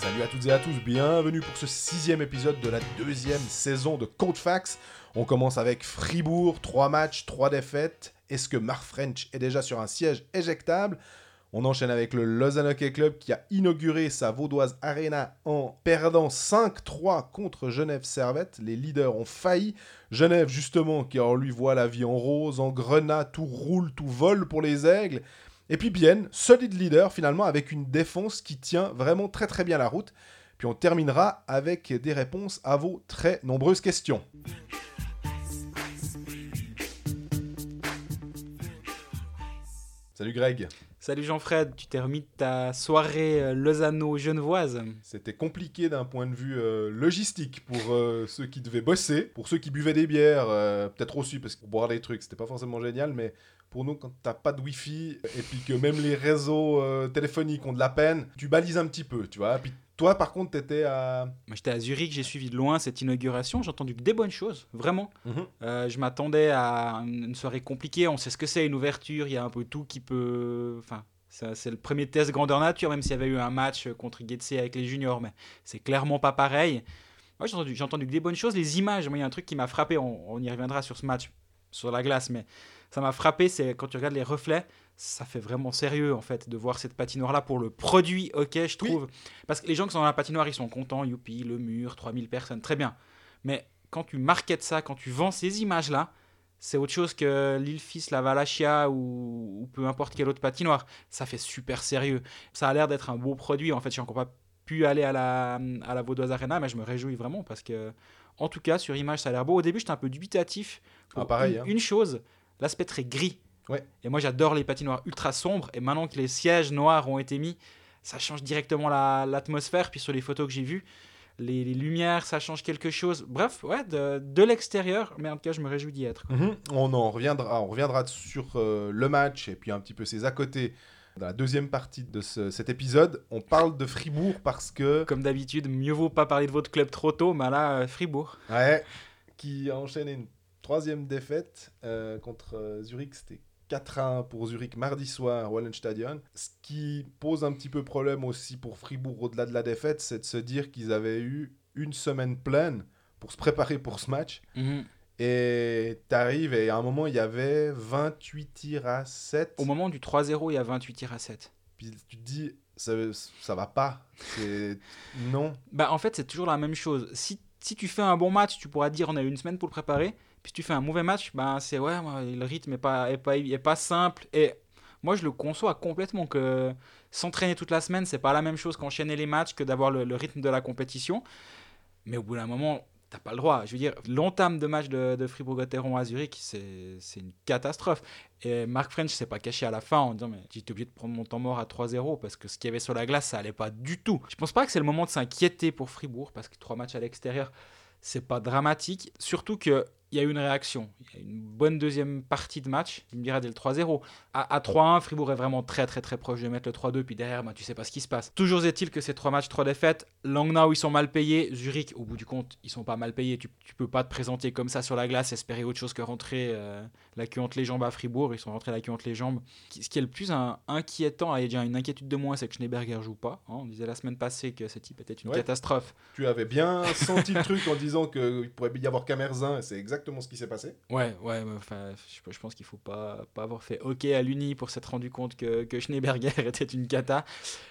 Salut à toutes et à tous, bienvenue pour ce sixième épisode de la deuxième saison de Code Fax. On commence avec Fribourg, 3 matchs, 3 défaites. Est-ce que Mark French est déjà sur un siège éjectable? On enchaîne avec le Lausanne Hockey Club qui a inauguré sa Vaudoise Arena en perdant 5-3 contre Genève Servette. Les leaders ont failli. Genève, justement, qui en lui voit la vie en rose, en grenat, tout roule, tout vole pour les aigles. Et puis Bienne, solide leader finalement avec une défense qui tient vraiment très très bien la route. Puis on terminera avec des réponses à vos très nombreuses questions. Salut Greg. Salut Jean-Fred, tu t'es remis de ta soirée euh, Lausanne-Genevoise. C'était compliqué d'un point de vue euh, logistique pour euh, ceux qui devaient bosser, pour ceux qui buvaient des bières, peut-être aussi parce que pour boire des trucs, c'était pas forcément génial, mais pour nous, quand t'as pas de wifi et puis que même les réseaux euh, téléphoniques ont de la peine, tu balises un petit peu, tu vois. Puis toi, par contre, t'étais à. Moi j'étais à Zurich, j'ai suivi de loin cette inauguration, j'ai entendu que des bonnes choses, vraiment. Mhm. Euh, je m'attendais à une soirée compliquée, on sait ce que c'est une ouverture, il y a un peu tout qui peut... Enfin, c'est le premier test grandeur nature, même s'il y avait eu un match contre Getse avec les juniors, mais c'est clairement pas pareil. Moi j'ai entendu, entendu que des bonnes choses, les images, moi il y a un truc qui m'a frappé, on, on y reviendra sur ce match, sur la glace, mais ça m'a frappé, c'est quand tu regardes les reflets, ça fait vraiment sérieux en fait de voir cette patinoire là pour le produit ok je trouve parce que les gens qui sont dans la patinoire ils sont contents youpi le mur 3000 personnes très bien mais quand tu marketes ça quand tu vends ces images là c'est autre chose que l'île Fils, la Valachia ou, ou peu importe quelle autre patinoire. Ça fait super sérieux. Ça a l'air d'être un beau produit. En fait, j'ai encore pas pu aller à la, à la Vaudoise Arena, mais je me réjouis vraiment parce que, en tout cas, sur image, ça a l'air beau. Au début, j'étais un peu dubitatif. pour Ah, pareil, Une, hein. une chose, l'aspect très gris. Ouais. Et moi, j'adore les patinoires ultra sombres. Et maintenant que les sièges noirs ont été mis, ça change directement la- l'atmosphère. Puis sur les photos que j'ai vues, les, les lumières, ça change quelque chose. Bref, ouais, de, de l'extérieur. Mais en tout cas, je me réjouis d'y être. Mhm. On en reviendra, on reviendra sur euh, le match et puis un petit peu ses à côté dans la deuxième partie de ce- cet épisode. On parle de Fribourg parce que Comme d'habitude, mieux vaut pas parler de votre club trop tôt, mais là, euh, Fribourg. Ouais, qui a enchaîné une troisième défaite euh, contre euh, Zurich. C'était 4-1 pour Zurich mardi soir au Wallenstadion. Ce qui pose un petit peu problème aussi pour Fribourg au-delà de la défaite, c'est de se dire qu'ils avaient eu une semaine pleine pour se préparer pour ce match. Mhm. Et t'arrives et à un moment il y avait 28 tirs à 7. Au moment du 3-0, il y a 28 tirs à 7. Puis tu te dis, ça, ça va pas. Non. Bah, en fait, c'est toujours la même chose. Si, si tu fais un bon match, tu pourras dire on a eu une semaine pour le préparer. Puis tu fais un mauvais match, bah, c'est ouais, le rythme est pas, est, pas, est pas simple. Et moi, je le conçois complètement que s'entraîner toute la semaine, c'est pas la même chose qu'enchaîner les matchs, que d'avoir le, rythme de la compétition. Mais au bout d'un moment, t'as pas le droit. Je veux dire, l'entame de match de, Fribourg-Gotteron à Zurich, c'est une catastrophe. Et Mark French s'est pas caché à la fin en disant mais j'étais obligé de prendre mon temps mort à 3-0 parce que ce qu'il y avait sur la glace, ça allait pas du tout. Je pense pas que c'est le moment de s'inquiéter pour Fribourg parce que trois matchs à l'extérieur, c'est pas dramatique. Surtout que il y a eu une réaction. Il y a une bonne deuxième partie de match. Tu me diras dès le 3-0. À, à 3-1, Fribourg est vraiment très très très proche de mettre le 3-2. Puis derrière, bah, tu sais pas ce qui se passe. Toujours est-il que ces trois matchs, trois défaites. Langnau, ils sont mal payés. Zurich, au bout du compte, ils sont pas mal payés. Tu, tu peux pas te présenter comme ça sur la glace, espérer autre chose que rentrer euh, la queue entre les jambes à Fribourg. Ils sont rentrés la queue entre les jambes. Ce qui est le plus un- inquiétant, il a déjà une inquiétude de moins, c'est que Schneeberger joue pas. hein. On disait la semaine passée que ce type était une Ouais. catastrophe. Tu avais bien senti le truc en disant qu'il pourrait y avoir Camerzin et c'est exactement ce qui s'est passé. Ouais, ouais, enfin, je, pense qu'il faut pas, pas avoir fait OK à l'Uni pour s'être rendu compte que, que Schneeberger était une cata.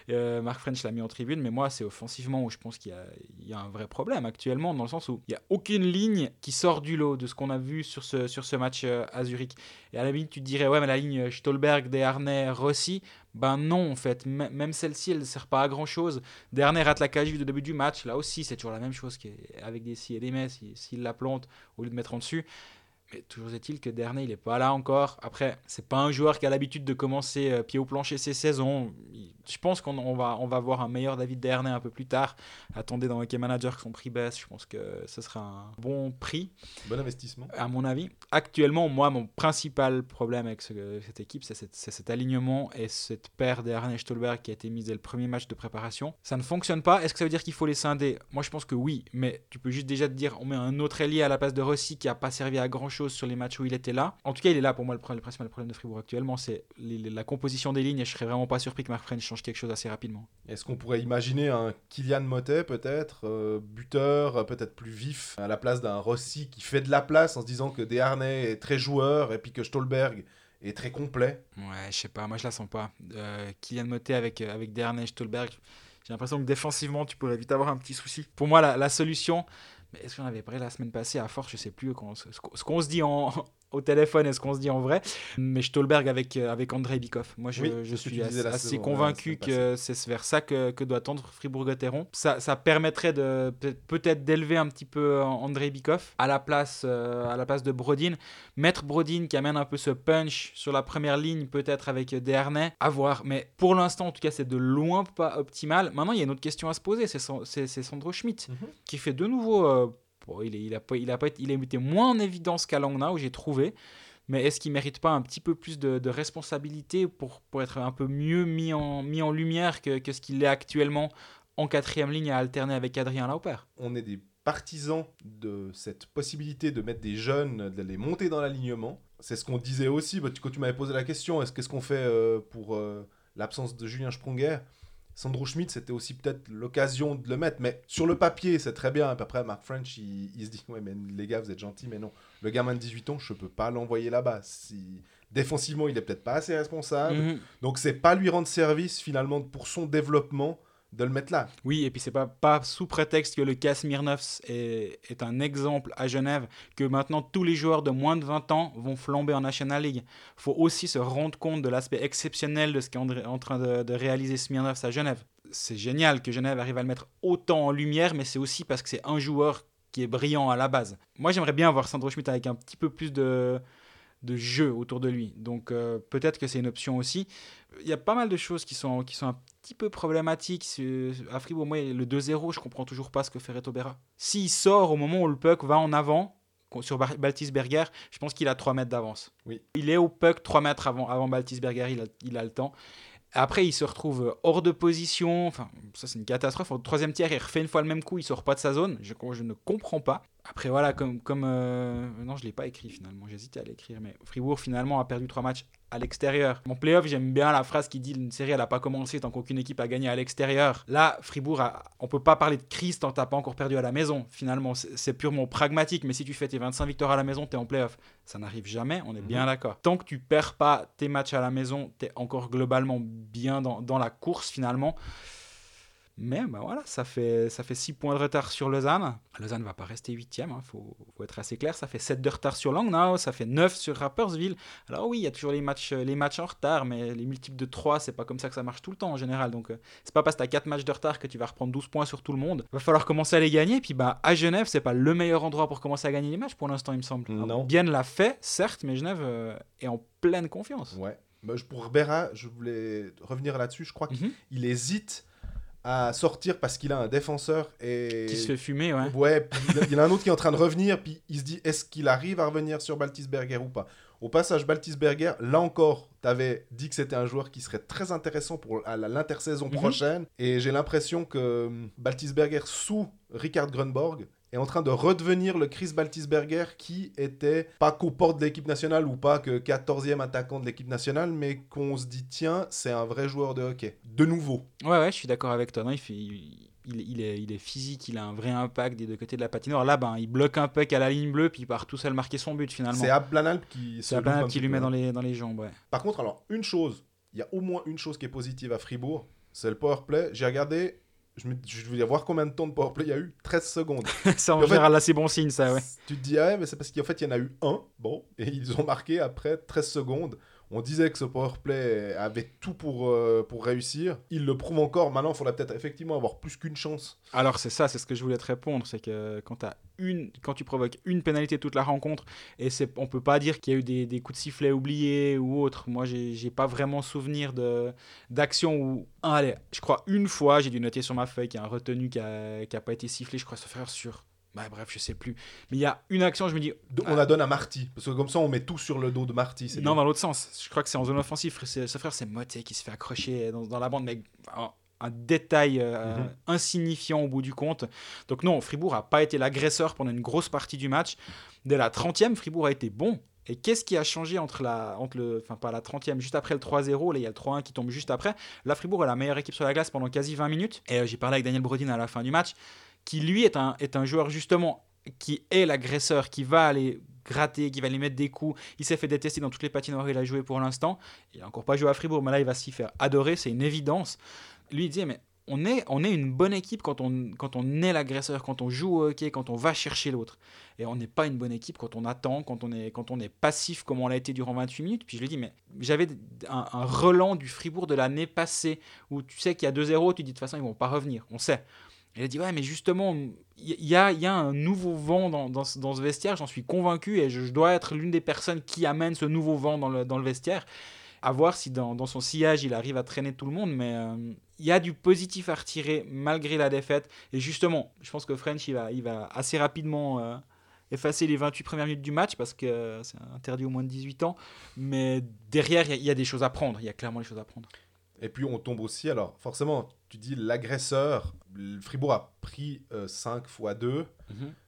Euh, Mark French l'a mis en tribune, mais moi, c'est offensivement où je pense qu'il y y a un vrai problème actuellement, dans le sens où il n'y a aucune ligne qui sort du lot de ce qu'on a vu sur ce, sur ce match euh, à Zurich. Et à la limite, tu dirais, ouais, mais la ligne Stolberg, Desharnais, Rossi, ben non, en fait, même celle-ci, elle ne sert pas à grand-chose. Desharnais rate la cage vue de début du match, là aussi, c'est toujours la même chose qu'avec des si et des mais, s'il s'il la plante au lieu de mettre en dessus. Mais toujours est-il que Dernay, il n'est pas là encore. Après, c'est pas un joueur qui a l'habitude de commencer euh, pied au plancher ses saisons. Je pense qu'on on va, on va voir un meilleur David Dernay un peu plus tard. Attendez dans Hockey Manager que son prix baisse. Je pense que ce sera un bon prix, Bon investissement. à mon avis. Actuellement, moi, mon principal problème avec ce- cette équipe, c'est cet, alignement et cette paire Dernay-Stolberg qui a été mise dès le premier match de préparation. Ça ne fonctionne pas. Est-ce que ça veut dire qu'il faut les scinder? Moi, je pense que oui. Mais tu peux juste déjà te dire, on met un autre ailier à la place de Rossi qui n'a pas servi à grand chose sur les matchs où il était là. En tout cas, il est là pour moi le, principal problème de Fribourg actuellement, c'est la composition des lignes et je serais vraiment pas surpris que Mark French change quelque chose assez rapidement. Est-ce qu'on pourrait imaginer un Kylian Motet peut-être, euh, buteur, euh, peut-être plus vif, à la place d'un Rossi qui fait de la place en se disant que Desharnais est très joueur et puis que Stolberg est très complet? Ouais, je sais pas, moi je la sens pas. Euh, Kylian Motet avec, avec Dernay, Stolberg, j'ai l'impression que défensivement tu pourrais vite avoir un petit souci. Pour moi, la, la solution, mais est-ce qu'on avait parlé la semaine passée à force, je sais plus ce qu'on se dit en, au téléphone et ce qu'on se dit en vrai, mais Stolberg avec, euh, avec Andrei Bikov. Moi je, Oui, suis assez, la assez saison, convaincu que c'est vers ça que, que doit tendre Fribourg-Gotteron. Ça, ça permettrait de peut-être- d'élever un petit peu Andrei Bikov à la place, euh, à la place de Brodin mettre Brodin qui amène un peu ce punch sur la première ligne, peut-être avec Desharnais, à voir. Mais pour l'instant, en tout cas, c'est de loin pas optimal. Maintenant, il y a une autre question à se poser c'est San- c'est c'est Sandro Schmidt Mhm. qui fait de nouveau. euh, bon, il, est- a été, moins en évidence qu'à Langnau, j'ai trouvé. Mais est-ce qu'il mérite pas un petit peu plus de, responsabilité pour, être un peu mieux mis en, lumière que, ce qu'il est actuellement en quatrième ligne à alterner avec Adrien Lauper? On est des partisans de cette possibilité de mettre des jeunes, de les monter dans l'alignement. C'est ce qu'on disait aussi bah, quand tu m'avais posé la question, est-ce qu'est-ce qu'on fait euh, pour euh, l'absence de Julien Sprunger? Sandro Schmidt, c'était aussi peut-être l'occasion de le mettre, mais sur le papier, c'est très bien. Après, Mark French, il, il se dit Ouais, mais les gars, vous êtes gentils, mais non. Le gamin de 18 ans, je peux pas l'envoyer là-bas. Si... Défensivement, il est peut-être pas assez responsable. Mhm. Donc, c'est pas lui rendre service finalement pour son développement de le mettre là. Oui, et puis c'est pas, pas sous prétexte que le cas Smirnovs est, est un exemple à Genève que maintenant tous les joueurs de moins de 20 ans vont flamber en National League. faut aussi se rendre compte de l'aspect exceptionnel de ce qu'est en, train de, réaliser Smirnovs à Genève. C'est génial que Genève arrive à le mettre autant en lumière, mais c'est aussi parce que c'est un joueur qui est brillant à la base. Moi, j'aimerais bien voir Sandro Schmidt avec un petit peu plus de, de jeu autour de lui. Donc euh, peut-être que c'est une option aussi. Il y a pas mal de choses qui sont, qui sont un petit peu problématiques. C'est- À Fribourg, moi, le 2-0, je comprends toujours pas ce que fait Reto Berra. S'il sort au moment où le puck va en avant, sur Baltisberger, je pense qu'il a 3 mètres d'avance. Oui. Il est au puck 3 mètres avant, avant Baltisberger, il a, il a le temps. Après, il se retrouve hors de position. Enfin, ça, c'est une catastrophe. Au troisième tiers, il refait une fois le même coup. Il sort pas de sa zone. Je, je ne comprends pas. Après, voilà, comme. comme euh, Non, je l'ai pas écrit finalement. J'hésitais à l'écrire. Mais Fribourg, finalement, a perdu trois matchs à l'extérieur. Mon playoff, j'aime bien la phrase qui dit une série, elle n'a pas commencé tant qu'aucune équipe a gagné à l'extérieur. Là, Fribourg, a... on peut pas parler de crise tant que t'as pas encore perdu à la maison. Finalement, c'est purement pragmatique. Mais si tu fais tes 25 victoires à la maison, tu es en playoff. Ça n'arrive jamais, on est bien d'accord. Tant que tu perds pas tes matchs à la maison, tu es encore globalement bien dans, dans la course finalement. Mais bah voilà, ça fait, ça fait 6 points de retard sur Lausanne. Lausanne va pas rester 8 il faut, faut être assez clair. Ça fait 7 de retard sur Langnau, ça fait 9 sur Rapperswil. Alors oui, il y a toujours les matchs, les matchs en retard, mais les multiples de 3, c'est pas comme ça que ça marche tout le temps en général. Donc euh, c'est pas parce que tu as 4 matchs de retard que tu vas reprendre 12 points sur tout le monde. Va falloir commencer à les gagner. Puis bah à Genève, c'est pas le meilleur endroit pour commencer à gagner les matchs pour l'instant, il me semble. Non. Alors, Bienne l'a fait, certes, mais Genève euh, est en pleine confiance. Ouais. Bah, pour Berra, je voulais revenir là-dessus. Je crois Mhm. qu'il hésite à sortir parce qu'il a un défenseur et. Qui se fait fumer, ouais. Il y en a un autre qui est en train de revenir, puis il se dit est-ce qu'il arrive à revenir sur Baltisberger ou pas? Au passage, Baltisberger, là encore, tu avais dit que c'était un joueur qui serait très intéressant pour l'intersaison Mhm. prochaine, et j'ai l'impression que hum, Baltisberger, sous Richard Grunborg, est en train de redevenir le Chris Baltisberger qui était pas qu'aux portes de l'équipe nationale ou pas que 14e attaquant de l'équipe nationale, mais qu'on se dit tiens, c'est un vrai joueur de hockey. De nouveau. Ouais, ouais, je suis d'accord avec toi. Non, il, fait, il, il- est, il est physique, il a un vrai impact des deux côtés de la patinoire. Là, ben, il bloque un puck à la ligne bleue, puis il part tout seul marquer son but finalement. C'est Ablanalp qui se petit qui lui met dans les, dans les jambes, ouais. Par contre, alors, une chose, il y a au moins une chose qui est positive à Fribourg, c'est le powerplay. J'ai regardé, je, me, je vais voir combien de temps de powerplay il y a eu 13 secondes. ça, en En fait- général, là, c'est bon signe, ça, ouais. Tu te dis, ah ouais, mais c'est parce qu'en fait, il y en a eu un, bon, et ils ont marqué après 13 secondes. On disait que ce powerplay avait tout pour, euh, pour réussir. Il le prouve encore. Maintenant, il faudrait peut-être effectivement avoir plus qu'une chance. Alors, c'est ça, c'est ce que je voulais te répondre. C'est que quand, tu provoques une pénalité toute la rencontre, et on peut pas dire qu'il y a eu des, coups de sifflet oubliés ou autre. Moi, j'ai, j'ai pas vraiment souvenir d'action où. Allez, je crois une fois, j'ai dû noter sur ma feuille qu'il y a un retenu qui a, qui a pas été sifflé, je crois, se faire sur. Bah, bref, je sais plus. Mais il y a une action, je me dis. De- ah, On la donne à Marty, parce que comme ça, on met tout sur le dos de Marty. Non, bien. dans l'autre sens. Je crois que c'est en zone offensive. C'est, ce frère, c'est Moté qui se fait accrocher dans, dans la bande. Mais enfin, un détail euh, Mhm. insignifiant au bout du compte. Donc non, Fribourg n'a pas été l'agresseur pendant une grosse partie du match. Dès la 30e, Fribourg a été bon. Et qu'est-ce qui a changé entre la, entre le, enfin pas la 30e, juste après le 3-0, là il y a le 3-1 qui tombe juste après. Là, Fribourg est la meilleure équipe sur la glace pendant quasi 20 minutes. Et euh, j'ai parlé avec Daniel Brodin à la fin du match, qui lui est un, est un joueur justement qui est l'agresseur, qui va aller gratter, qui va aller mettre des coups. Il s'est fait détester dans toutes les patinoires où il a joué pour l'instant. Il n'a encore pas joué à Fribourg, mais là il va s'y faire adorer, c'est une évidence. Lui il disait, mais on est, on est une bonne équipe quand on, quand on est l'agresseur, quand on joue au hockey, quand on va chercher l'autre. Et on n'est pas une bonne équipe quand on attend, quand on est, quand on est passif comme on l'a été durant 28 minutes. Puis je lui dis, mais j'avais un, un relan du Fribourg de l'année passée où tu sais qu'il y a 2-0, tu dis de toute façon ils vont pas revenir, on sait. Il a dit, ouais, mais justement, il y, a, y a un nouveau vent dans, dans, ce- vestiaire, j'en suis convaincu, et je, dois être l'une des personnes qui amène ce nouveau vent dans le, dans le vestiaire. À voir si dans, dans son sillage, il arrive à traîner tout le monde, mais euh, il y a du positif à retirer malgré la défaite. Et justement, je pense que French, il va, il va assez rapidement euh, effacer les 28 premières minutes du match, parce que c'est interdit au moins de 18 ans. Mais derrière, il y y, a des choses à prendre, il y a clairement des choses à prendre. Et puis on tombe aussi, alors forcément, tu dis l'agresseur, Fribourg a pris 5 fois 2,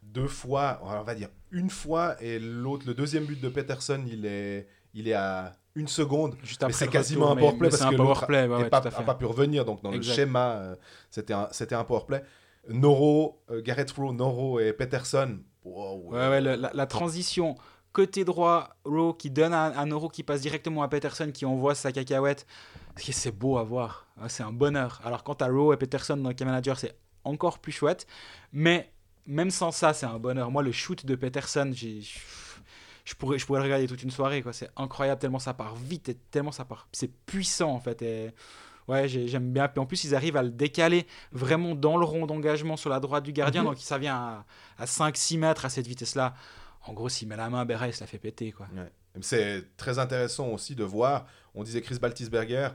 deux fois, on va dire une fois, et l'autre, le deuxième but de Peterson, il est, il est à une seconde. Juste après c'est quasiment retour, un powerplay parce un que l'autre ouais, n'a pas, à pu revenir. Donc dans Exact. le schéma, euh, c'était un, un powerplay. Noro, euh, Gareth Rowe, Noro et Peterson. wow, Ouais, le- la, la transition côté droit, Rowe qui donne un, un euro qui passe directement à Peterson qui envoie sa cacahuète. C'est- beau à voir. Ah, C'est un bonheur. Alors, quant à Rowe et Peterson dans le manager, c'est encore plus chouette. Mais même sans ça, c'est un bonheur. Moi, le shoot de Peterson, j'ai. Je pourrais, je pourrais le regarder toute une soirée, quoi. C'est incroyable, tellement ça part vite et tellement ça part. C'est puissant, en fait. Et ouais, j'ai- j'aime bien. Puis en plus, ils arrivent à le décaler vraiment dans le rond d'engagement sur la droite du gardien. Mhm. Donc, ça vient à, à 5-6 mètres à cette vitesse-là. En gros, s'il met la main, se la fait péter, quoi. C'est très intéressant aussi de voir. On disait Chris Baltisberger,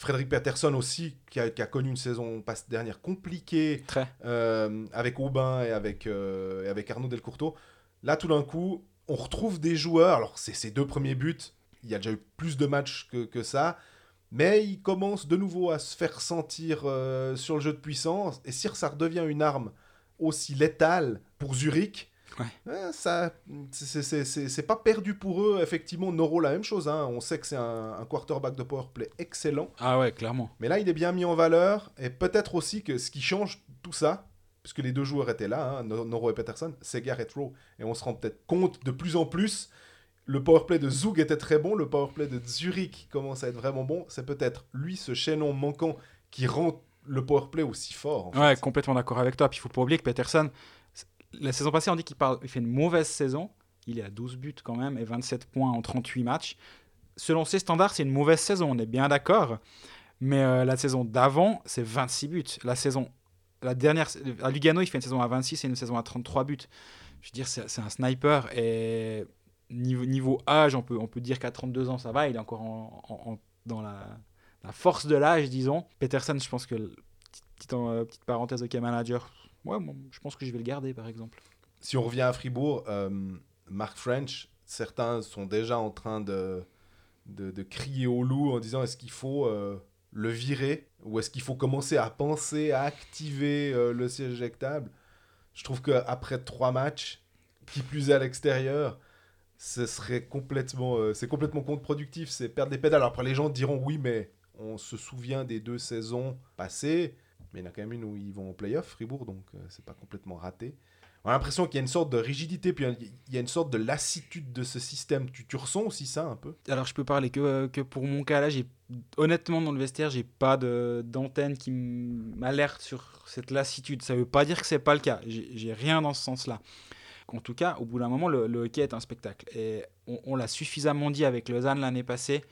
Frédéric Peterson aussi, qui a, qui a connu une saison passe dernière compliquée Très. euh, avec Aubin et avec, euh, et avec Arnaud Delcourteau. Là, tout d'un coup, on retrouve des joueurs. Alors, c'est ses deux premiers buts. Il y a déjà eu plus de matchs que, que ça. Mais il commence de nouveau à se faire sentir euh, sur le jeu de puissance. Et si ça redevient une arme aussi létale pour Zurich, Ouais. euh, ça, c'est- pas perdu pour eux. Effectivement, Noro, la même chose. hein. On sait que c'est un, un quarterback de powerplay excellent. Ah ouais, clairement. Mais là, il est bien mis en valeur. Et peut-être aussi que ce qui change tout ça, puisque les deux joueurs étaient là, hein, No- Noro et Peterson, c'est Garrett Rowe. Et on se rend peut-être compte de plus en plus. Le powerplay de Zug était très bon, le powerplay de Zurich commence à être vraiment bon. C'est peut-être lui, ce chaînon manquant, qui rend le powerplay aussi fort. en fait. Ouais, complètement d'accord avec toi. Puis il faut pas oublier que Peterson, la saison passée, on dit qu'il il fait une mauvaise saison. Il est à 12 buts quand même et 27 points en 38 matchs. Selon ses standards, c'est une mauvaise saison, on est bien d'accord. Mais euh, la saison d'avant, c'est 26 buts. La saison, la dernière, à Lugano, il fait une saison à 26 et une saison à 33 buts. Je veux dire, c'est un sniper et niveau, âge, on peut, dire qu'à 32 ans, ça va. Il est encore en- en- en- dans la, force de l'âge, disons. Peterson, je pense que petite, petite, euh, petite parenthèse de manager. Ouais, je pense que je vais le garder par exemple. Si on revient à Fribourg, euh, Mark French, certains sont déjà en train de, de, de crier au loup en disant est-ce qu'il faut euh, le virer ou est-ce qu'il faut commencer à penser à activer euh, le siège éjectable? Je trouve qu'après trois matchs, qui plus est à l'extérieur, ce serait complètement, euh, c'est complètement contre-productif, c'est perdre des pédales. Alors après, les gens diront oui, mais on se souvient des deux saisons passées, mais il y en a quand même une où ils vont en playoff, Fribourg, donc euh, c'est pas complètement raté. On a l'impression qu'il y a une sorte de rigidité, puis il y a une sorte de lassitude de ce système. Tu, tu ressens aussi ça un peu? Alors je peux parler que, que pour mon cas là, j'ai honnêtement dans le vestiaire, j'ai pas d'antenne qui m'alerte sur cette lassitude. Ça veut pas dire que c'est pas le cas. J'ai rien dans ce sens-là. En tout cas, au bout d'un moment, le, le hockey est un spectacle. Et on, on l'a suffisamment dit avec Lausanne l'année passée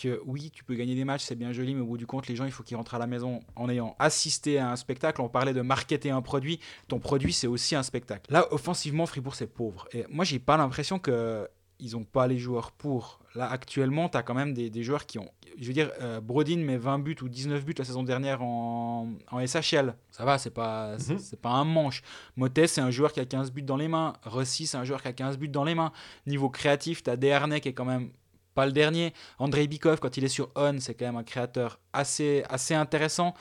que oui, tu peux gagner des matchs, c'est bien joli, mais au bout du compte, les gens, il faut qu'ils rentrent à la maison en ayant assisté à un spectacle. On parlait de marketer un produit. Ton produit, c'est aussi un spectacle. Là, offensivement, Fribourg, c'est pauvre. Et moi, j'ai pas l'impression que ils n'ont pas les joueurs pour. Là, actuellement, tu as quand même des, des joueurs qui ont. Je veux dire, euh, Brodin met 20 buts ou 19 buts la saison dernière en, en SHL. Ça va, c'est pas, Mhm. c'est pas un manche. Motet, c'est un joueur qui a 15 buts dans les mains. Rossi, c'est un joueur qui a 15 buts dans les mains. Niveau créatif, tu as Desharnais qui est quand même pas le dernier. Andrei Bikov, quand il est sur On, c'est quand même un créateur assez, assez intéressant.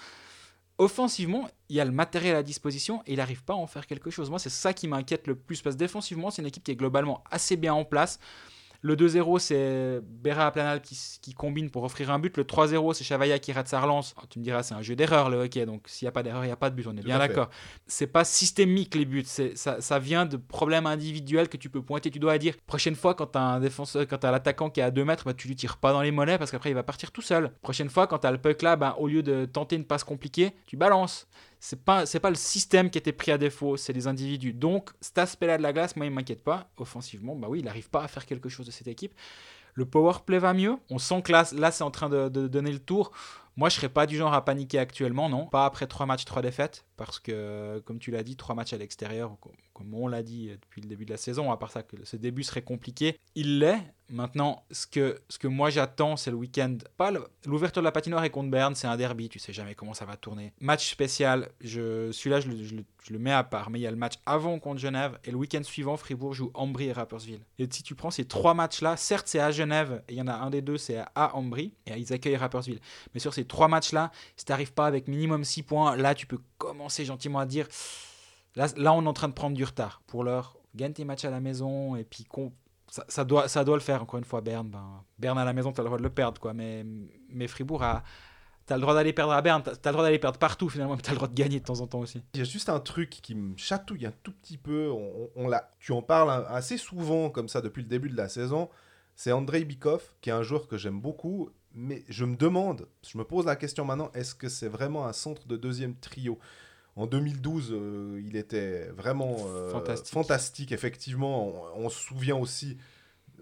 offensivement, il y a le matériel à disposition et il n'arrive pas à en faire quelque chose. Moi, c'est ça qui m'inquiète le plus parce que défensivement, c'est une équipe qui est globalement assez bien en place. Le 2-0, c'est Béra Planal qui, qui, combine pour offrir un but. Le 3-0, c'est Chavaya qui rate sa relance. Oh, tu me diras, c'est un jeu d'erreur le hockey, donc s'il n'y a pas d'erreur, il n'y a pas de but, on est Tout bien à d'accord. C'est pas systémique les buts, ça, ça vient de problèmes individuels que tu peux pointer doigt et dire prochaine fois, quand tu as un défenseur, quand tu as l'attaquant qui est à 2 mètres, bah, tu lui tires pas dans les mollets parce qu'après il va partir tout seul. Prochaine fois, quand tu as le puck là, bah, au lieu de tenter une passe compliquée, tu balances. C'est pas, pas le système qui était pris à défaut, c'est les individus. Donc, cet aspect-là de la glace, moi, il m'inquiète pas. Offensivement, bah oui, il n'arrive pas à faire quelque chose de cette équipe. Le power play va mieux. On sent que là, c'est en train de donner le tour. Moi, je serais pas du genre à paniquer actuellement, non. Pas après trois matchs, trois défaites, parce que, comme tu l'as dit, trois matchs à l'extérieur, comme on l'a dit depuis le début de la saison, à part ça, que ce début serait compliqué. Il l'est. Maintenant, ce que, ce que moi j'attends, c'est le week-end. Pas l'ouverture de la patinoire est contre Berne, c'est un derby, tu sais jamais comment ça va tourner. Match spécial, celui-là, je, je je le mets à part, mais il y a le match avant contre Genève, et le week-end suivant, Fribourg joue Ambry et Rapperswil. Et si tu prends ces trois matchs-là, certes, c'est à Genève, et il y en a un des deux, c'est à Ambry, et ils accueillent Rapperswil. Mais sur ces trois matchs-là, si tu n'arrives pas avec minimum 6 points, là, tu peux commencer gentiment à dire là, on est en train de prendre du retard. Pour l'heure, gagne tes matchs à la maison, et puis ça, doit, le faire, encore une fois, Berne. Ben, Berne à la maison, tu as le droit de le perdre, quoi. Mais, mais Fribourg, a, tu as le droit d'aller perdre à Berne, tu as, le droit d'aller perdre partout, finalement, mais tu as le droit de gagner de temps en temps aussi. Il y a juste un truc qui me chatouille un tout petit peu. On, l'a, tu en parles assez souvent comme ça depuis le début de la saison. C'est Andrei Bikov, qui est un joueur que j'aime beaucoup. Mais je me demande, je me pose la question maintenant, est-ce que c'est vraiment un centre de deuxième trio? En 2012, euh, il était vraiment euh, Fantastique. fantastique, effectivement. On, on se souvient aussi,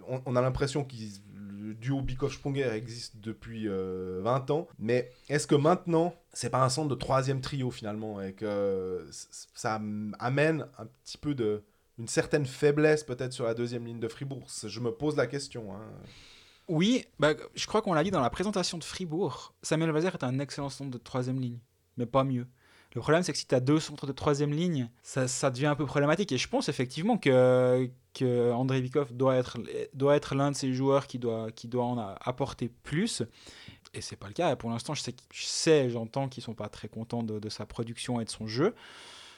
on, on a l'impression que le duo Bikov-Sponger existe depuis euh, 20 ans. Mais est-ce que maintenant, c'est pas un centre de troisième trio finalement et que ça amène un petit peu de une certaine faiblesse peut-être sur la deuxième ligne de Fribourg? Je me pose la question. hein. Oui, bah, je crois qu'on l'a dit dans la présentation de Fribourg. Samuel Vazer est un excellent centre de troisième ligne, mais pas mieux. Le problème, c'est que si tu as deux centres de troisième ligne, ça, devient un peu problématique. Et je pense effectivement que, que Andrei Vikov doit être, doit être l'un de ces joueurs qui doit, qui doit en apporter plus. Et c'est pas le cas. Et pour l'instant, je sais, qu'- je j'entends qu'ils sont pas très contents de sa production et de son jeu.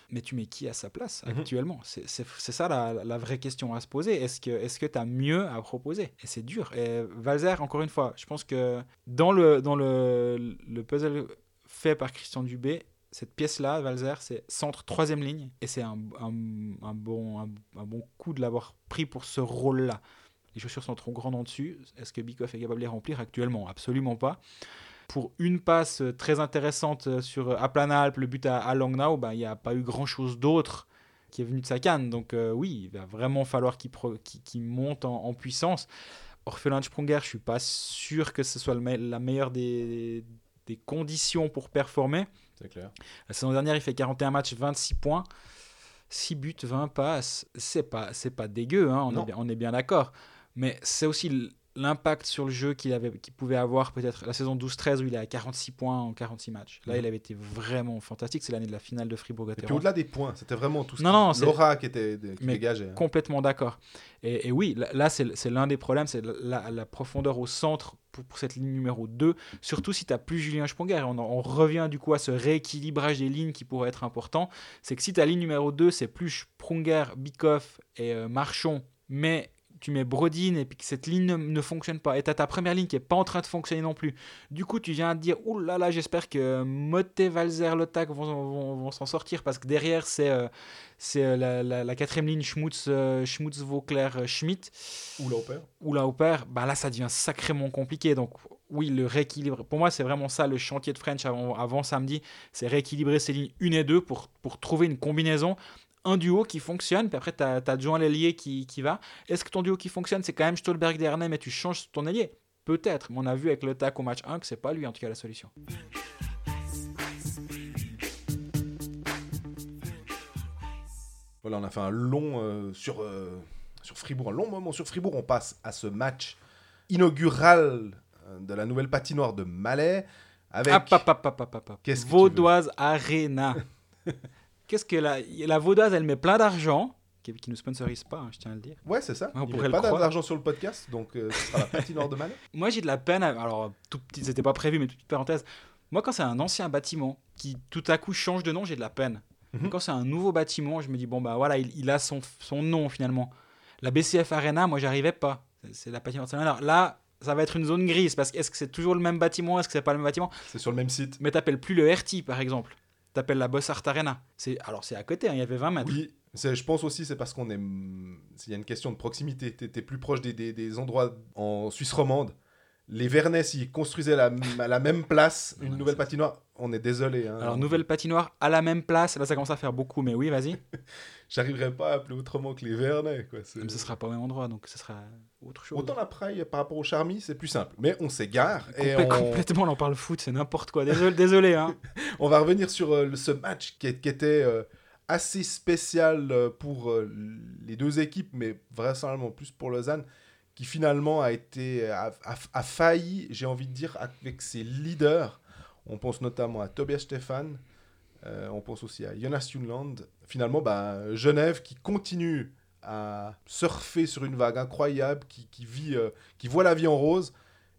Mais tu mets qui à sa place Mhm. actuellement? C'est ça la, la vraie question à se poser. Est-ce que tu as mieux à proposer? Et c'est dur. Et Valzer, encore une fois, je pense que dans le, dans le, le puzzle fait par Christian Dubé, cette pièce-là, Valzer, c'est centre troisième ligne. Et c'est un, un, un bon, un, un bon coup de l'avoir pris pour ce rôle-là. Les chaussures sont trop grandes en dessus. Est-ce que Bikoff est capable de les remplir? Actuellement Absolument pas pour une passe euh, très intéressante euh, sur euh, Aplanalp, le but à, à Langnau, bah, il n'y a pas eu grand-chose d'autre qui est venu de sa canne. Donc euh, oui, il va vraiment falloir qu'il monte en, en puissance. Orphelin Sprunger, je suis pas sûr que ce soit le me- la meilleure des, des conditions pour performer. C'est clair. La saison dernière, il fait 41 matchs, 26 points, 6 buts, 20 passes. C'est pas, c'est pas dégueu, hein, on, est bien, on est bien d'accord. Mais c'est aussi l'impact sur le jeu qu'il qu'il pouvait avoir peut-être la saison 12-13 où il est à 46 points en 46 matchs. Là, Mhm. il avait été vraiment fantastique. C'est l'année de la finale de Et puis Fribourg-Gotteron. au-delà des points, c'était vraiment tout ce Non, qui- non, c'est- l'aura qui était qui Mais dégageait. hein. Complètement d'accord. Et, et oui, là, c'est l'un des problèmes, c'est la, la profondeur au centre pour, pour cette ligne numéro 2, surtout si tu n'as plus Julien Sponger. Et On, on revient du coup à ce rééquilibrage des lignes qui pourrait être important. C'est que si ta ligne numéro 2, c'est plus Sprunger, Bikoff et euh, Marchon, mais tu mets Brodin et puis que cette ligne ne, ne fonctionne pas, et tu as ta première ligne qui n'est pas en train de fonctionner non plus. Du coup, tu viens de dire, oh là là, j'espère que Motte, Valzer, Lotak vont, vont, vont s'en sortir, parce que derrière, c'est euh, c'est euh, la, la- la quatrième ligne Schmutz, euh, Schmutz Vauclair, euh, Schmidt, Ou l'Oper. ou bah là, ça devient sacrément compliqué. Donc, oui, le rééquilibre. Pour moi, c'est vraiment ça le chantier de French avant, avant samedi c'est rééquilibrer ces lignes 1 et 2 pour, pour trouver une combinaison. Un duo qui fonctionne, puis après, tu as, Joan Lelier qui, qui va. Est-ce que ton duo qui fonctionne, c'est quand même Stolberg Dernay, mais tu changes ton ailier Peut-être, mais on a vu avec le tac au match 1 que c'est pas lui en tout cas la solution. Voilà, on a fait un long euh, sur, euh, sur Fribourg, un long moment sur Fribourg. On passe à ce match inaugural euh, de la nouvelle patinoire de Malais avec. Qu'est-ce Vaudoise Arena. Qu'est-ce que la, la elle met plein d'argent, qui, qui ne sponsorise pas, hein, je tiens à le dire. Ouais, c'est ça. On Il pourrait met pas d'argent sur le podcast, donc euh, ce sera la patinoire de Malais. Moi, j'ai de la peine. à- Alors, tout petit, c'était pas prévu, mais toute petite parenthèse. Moi, quand c'est un ancien bâtiment, qui tout à coup change de nom, j'ai de la peine. Mhm. Quand c'est un nouveau bâtiment, je me dis, bon, bah voilà, il, il a son, son nom finalement. La BCF Arena, moi, j'arrivais pas. C'est- la patinoire de Saint-Léonard. Là, ça va être une zone grise parce que est-ce que c'est toujours le même bâtiment Est-ce que c'est pas le même bâtiment? C'est sur le même site. Mais t'appelles plus le RT par exemple. T'appelles la Bossart Arena. C'est alors c'est à côté, hein, il y avait 20 mètres. Oui, je pense aussi c'est parce qu'on est. Il y a une question de proximité. Tu es, plus proche des- des endroits en Suisse romande. Les Vernais, s'ils construisaient la, à la même place une nouvelle patinoire, on est désolé. hein. Alors nouvelle patinoire à la même place, là ça commence à faire beaucoup, mais oui, vas-y. J'arriverai pas à appeler autrement que les Vernais. Quoi. Mais ce sera pas au même endroit, donc ce sera autre chose. Autant la praille par rapport au Charmy, c'est plus simple. Mais on s'égare et on, Complètement, on en parle foot, c'est n'importe quoi. Désolé, désolé hein. on va revenir sur euh, ce match qui, était euh, assez spécial euh, pour euh, les deux équipes, mais vraisemblablement plus pour Lausanne, qui finalement a été a, failli, j'ai envie de dire, avec ses leaders. On pense notamment à Tobias Stefan, euh, on pense aussi à Jonas Junland. Finalement, bah, Genève qui continue à surfer sur une vague incroyable, qui, qui vit, euh, qui voit la vie en rose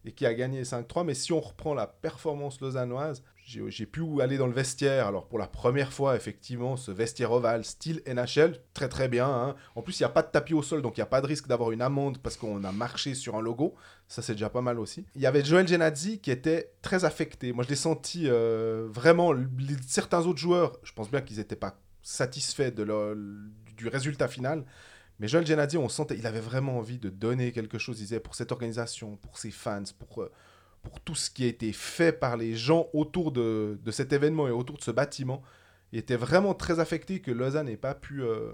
et qui a gagné 5-3. Mais si on reprend la performance lausannoise, j'ai pu aller dans le vestiaire. Alors pour la première fois, effectivement, ce vestiaire ovale, style NHL, très très bien. hein. En plus, il n'y a pas de tapis au sol, donc il n'y a pas de risque d'avoir une amende parce qu'on a marché sur un logo. Ça, c'est déjà pas mal aussi. Il y avait Joel Genadzi qui était très affecté. Moi, je l'ai senti euh, vraiment. certains autres joueurs, je pense bien qu'ils n'étaient pas satisfaits de du résultat final. Mais Joel Genadzi, on sentait, il avait vraiment envie de donner quelque chose, il disait, pour cette organisation, pour ses fans, pour, euh, pour tout ce qui a été fait par les gens autour de, de cet événement et autour de ce bâtiment. Il était vraiment très affecté que Lausanne n'ait pas, pu, euh,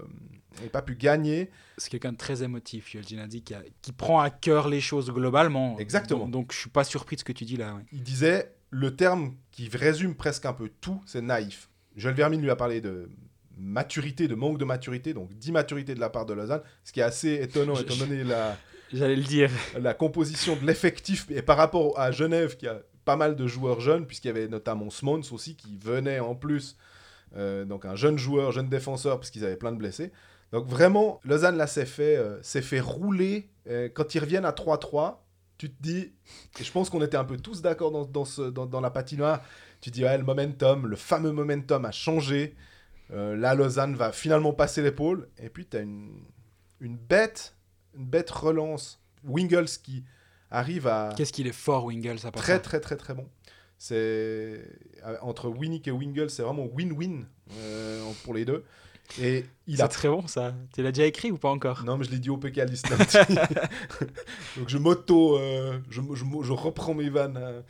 pas pu gagner. C'est quelqu'un de très émotif, Yoel Genadi, qui, a- qui prend à cœur les choses globalement. Exactement. Donc, je suis pas surpris de ce que tu dis là. ouais. Il disait, le terme qui résume presque un peu tout, c'est naïf. Joel Vermine lui a parlé de maturité, de manque de maturité, donc d'immaturité de la part de Lausanne, ce qui est assez étonnant étant donné la, J'allais le dire. la composition de l'effectif et par rapport à Genève qui a pas mal de joueurs jeunes puisqu'il y avait notamment Smons aussi qui venait en plus euh, donc un jeune joueur jeune défenseur parce qu'ils avaient plein de blessés. Donc vraiment Lausanne là s'est fait euh, fait rouler. Euh, quand ils reviennent à 3-3 tu te dis et je pense qu'on était un peu tous d'accord dans, dans la patinoire tu te dis ouais le momentum le fameux momentum a changé. Euh, là Lausanne va finalement passer l'épaule. Et puis tu as une, une bête une bête relance Wingles qui arrive à Qu'est-ce qu'il est fort, Wingle, ça très très très très bon. C'est euh, entre Winnick et Wingle, c'est vraiment win-win euh, pour les deux. Et il C'est a très bon ça. Tu l'as déjà écrit ou pas encore non, mais je l'ai dit au PK à. Donc je m'auto, euh, je, je, je reprends mes vannes. euh.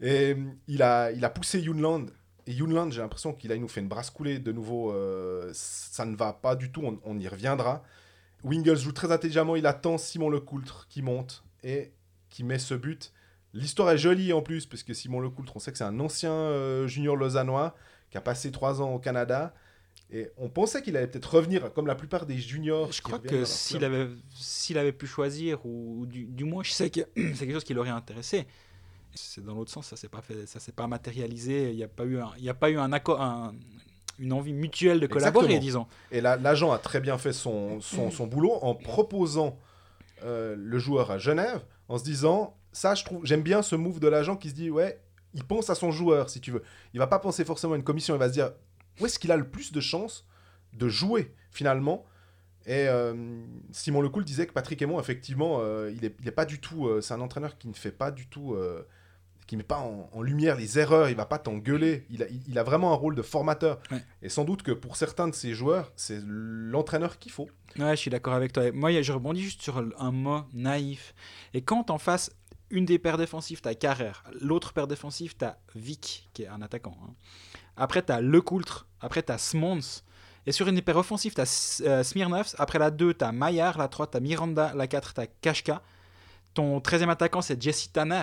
Et il a, il a poussé Yunland. Et Yunland, j'ai l'impression qu'il a il nous fait une brasse coulée de nouveau. ça ne va pas du tout, on, on y reviendra. Wingles joue très intelligemment, il attend Simon Lecoultre qui monte et qui met ce but. L'histoire est jolie en plus, parce que Simon Lecoultre, on sait que c'est un ancien euh, junior lausannois qui a passé trois ans au Canada. Et on pensait qu'il allait peut-être revenir, comme la plupart des juniors. Je crois que s'il avait, s'il avait pu choisir, ou, ou du, du moins je sais que c'est quelque chose qui l'aurait intéressé. C'est dans l'autre sens, ça s'est pas fait, ça s'est pas matérialisé. Il n'y a pas eu un, il y a pas eu un accord, un- une envie mutuelle de collaborer, Exactement. disons. Et là, l'agent a très bien fait son, son, son boulot en proposant euh, le joueur à Genève, en se disant, ça, je trouve, j'aime bien ce move de l'agent qui se dit, ouais, il pense à son joueur, si tu veux. Il va pas penser forcément à une commission, il va se dire, où est-ce qu'il a le plus de chances de jouer, finalement? Et euh, Simon Lecoul disait que Patrick Aymon, effectivement, euh, il, est, il est pas du tout. c'est un entraîneur qui ne fait pas du tout. Qui met pas en, en lumière les erreurs, il va pas t'engueuler. Il a, il, il a vraiment un rôle de formateur. Ouais. Et sans doute que pour certains de ces joueurs, c'est l'entraîneur qu'il faut. Ouais, je suis d'accord avec toi. Moi, je rebondis juste sur un mot naïf. Et quand en face, une des paires défensives, t'as Carrère. L'autre paire défensive, t'as Vic, qui est un attaquant. hein. Après, t'as Lecoultre. Après, t'as Smons. Et sur une des paires offensives, t'as euh, Smirnovs. Après la 2, t'as Maillard. La 3, t'as Miranda. La 4, t'as Kashka. Ton 13e attaquant, c'est Jesse Tanner.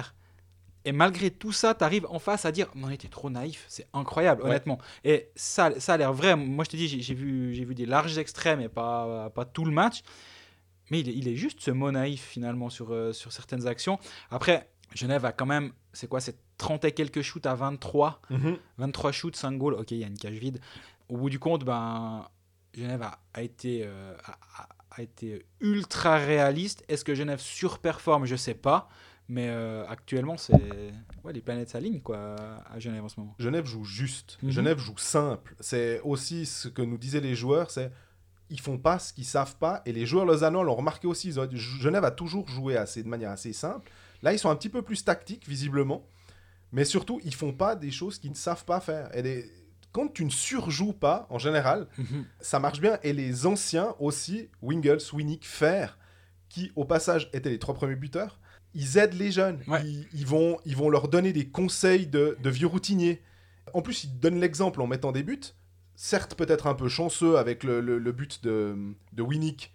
Et malgré tout ça, t'arrives en face à dire Non, t'es trop naïf. C'est incroyable, Ouais. honnêtement. Et ça, ça a l'air vrai. Moi, je te dis, j'ai- vu, vu des larges extrêmes et pas, pas tout le match. Mais il est, il est juste ce mot naïf finalement sur, euh, sur certaines actions. Après, Genève a quand même, c'est quoi, c'est 30 et quelques shoots à 23. 23 shoots, 5 goals. Ok, il y a une cage vide. Au bout du compte, ben, Genève a, a été, euh, a été ultra réaliste. Est-ce que Genève surperforme? Je sais pas. Mais euh, actuellement, c'est ouais, les planètes s'alignent quoi à Genève en ce moment. Genève joue juste. Mhm. Genève joue simple. C'est aussi ce que nous disaient les joueurs, c'est ils font pas ce qu'ils savent pas. Et les joueurs lausannois l'ont remarqué aussi. Ont- Genève a toujours joué assez, de manière assez simple. Là, ils sont un petit peu plus tactiques, visiblement. Mais surtout, ils font pas des choses qu'ils ne savent pas faire. Et les- Quand tu ne surjoues pas, en général, ça marche bien. Et les anciens aussi, Wingles, Winnick, Fer, qui au passage étaient les trois premiers buteurs, ils aident les jeunes. Ouais. Ils, ils vont, ils vont leur donner des conseils de, de vieux routiniers. En plus, ils donnent l'exemple en mettant des buts. Certes, peut-être un peu chanceux avec le, le- le but de, de Winnick.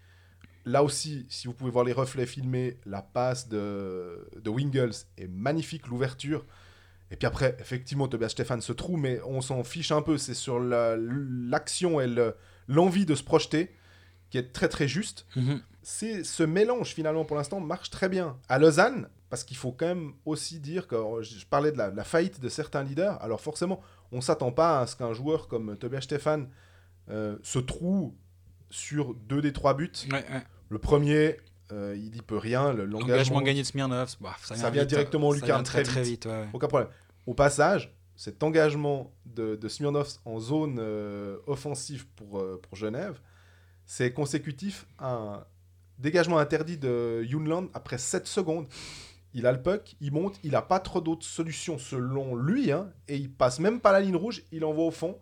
Là aussi, si vous pouvez voir les reflets filmés, la passe de, de Wingles est magnifique, l'ouverture. Et puis après, effectivement, Tobias Stéphane se trouve, mais on s'en fiche un peu. C'est sur la- l'action et le- l'envie de se projeter qui est très très juste. C'est ce mélange finalement pour l'instant marche très bien. À Lausanne, parce qu'il faut quand même aussi dire que je parlais de la, la faillite de certains leaders. Alors forcément, on s'attend pas à ce qu'un joueur comme Tobias Stéphane euh, se trouve sur deux des trois buts. Ouais, ouais. Le premier, euh, il n'y peut rien. le- L'engagement gagné de Smirnov, bah, ça, Ça vient vite, directement hein. au Ça lucarne vient très très très vite. vite. ouais, ouais. Aucun problème. Au passage, cet engagement de, de Smirnov en zone euh, offensive pour, pour Genève, c'est consécutif à un dégagement interdit de Yunland après 7 secondes. Il a le puck, il monte, il n'a pas trop d'autres solutions selon lui, hein, et il passe même pas la ligne rouge, il envoie au fond,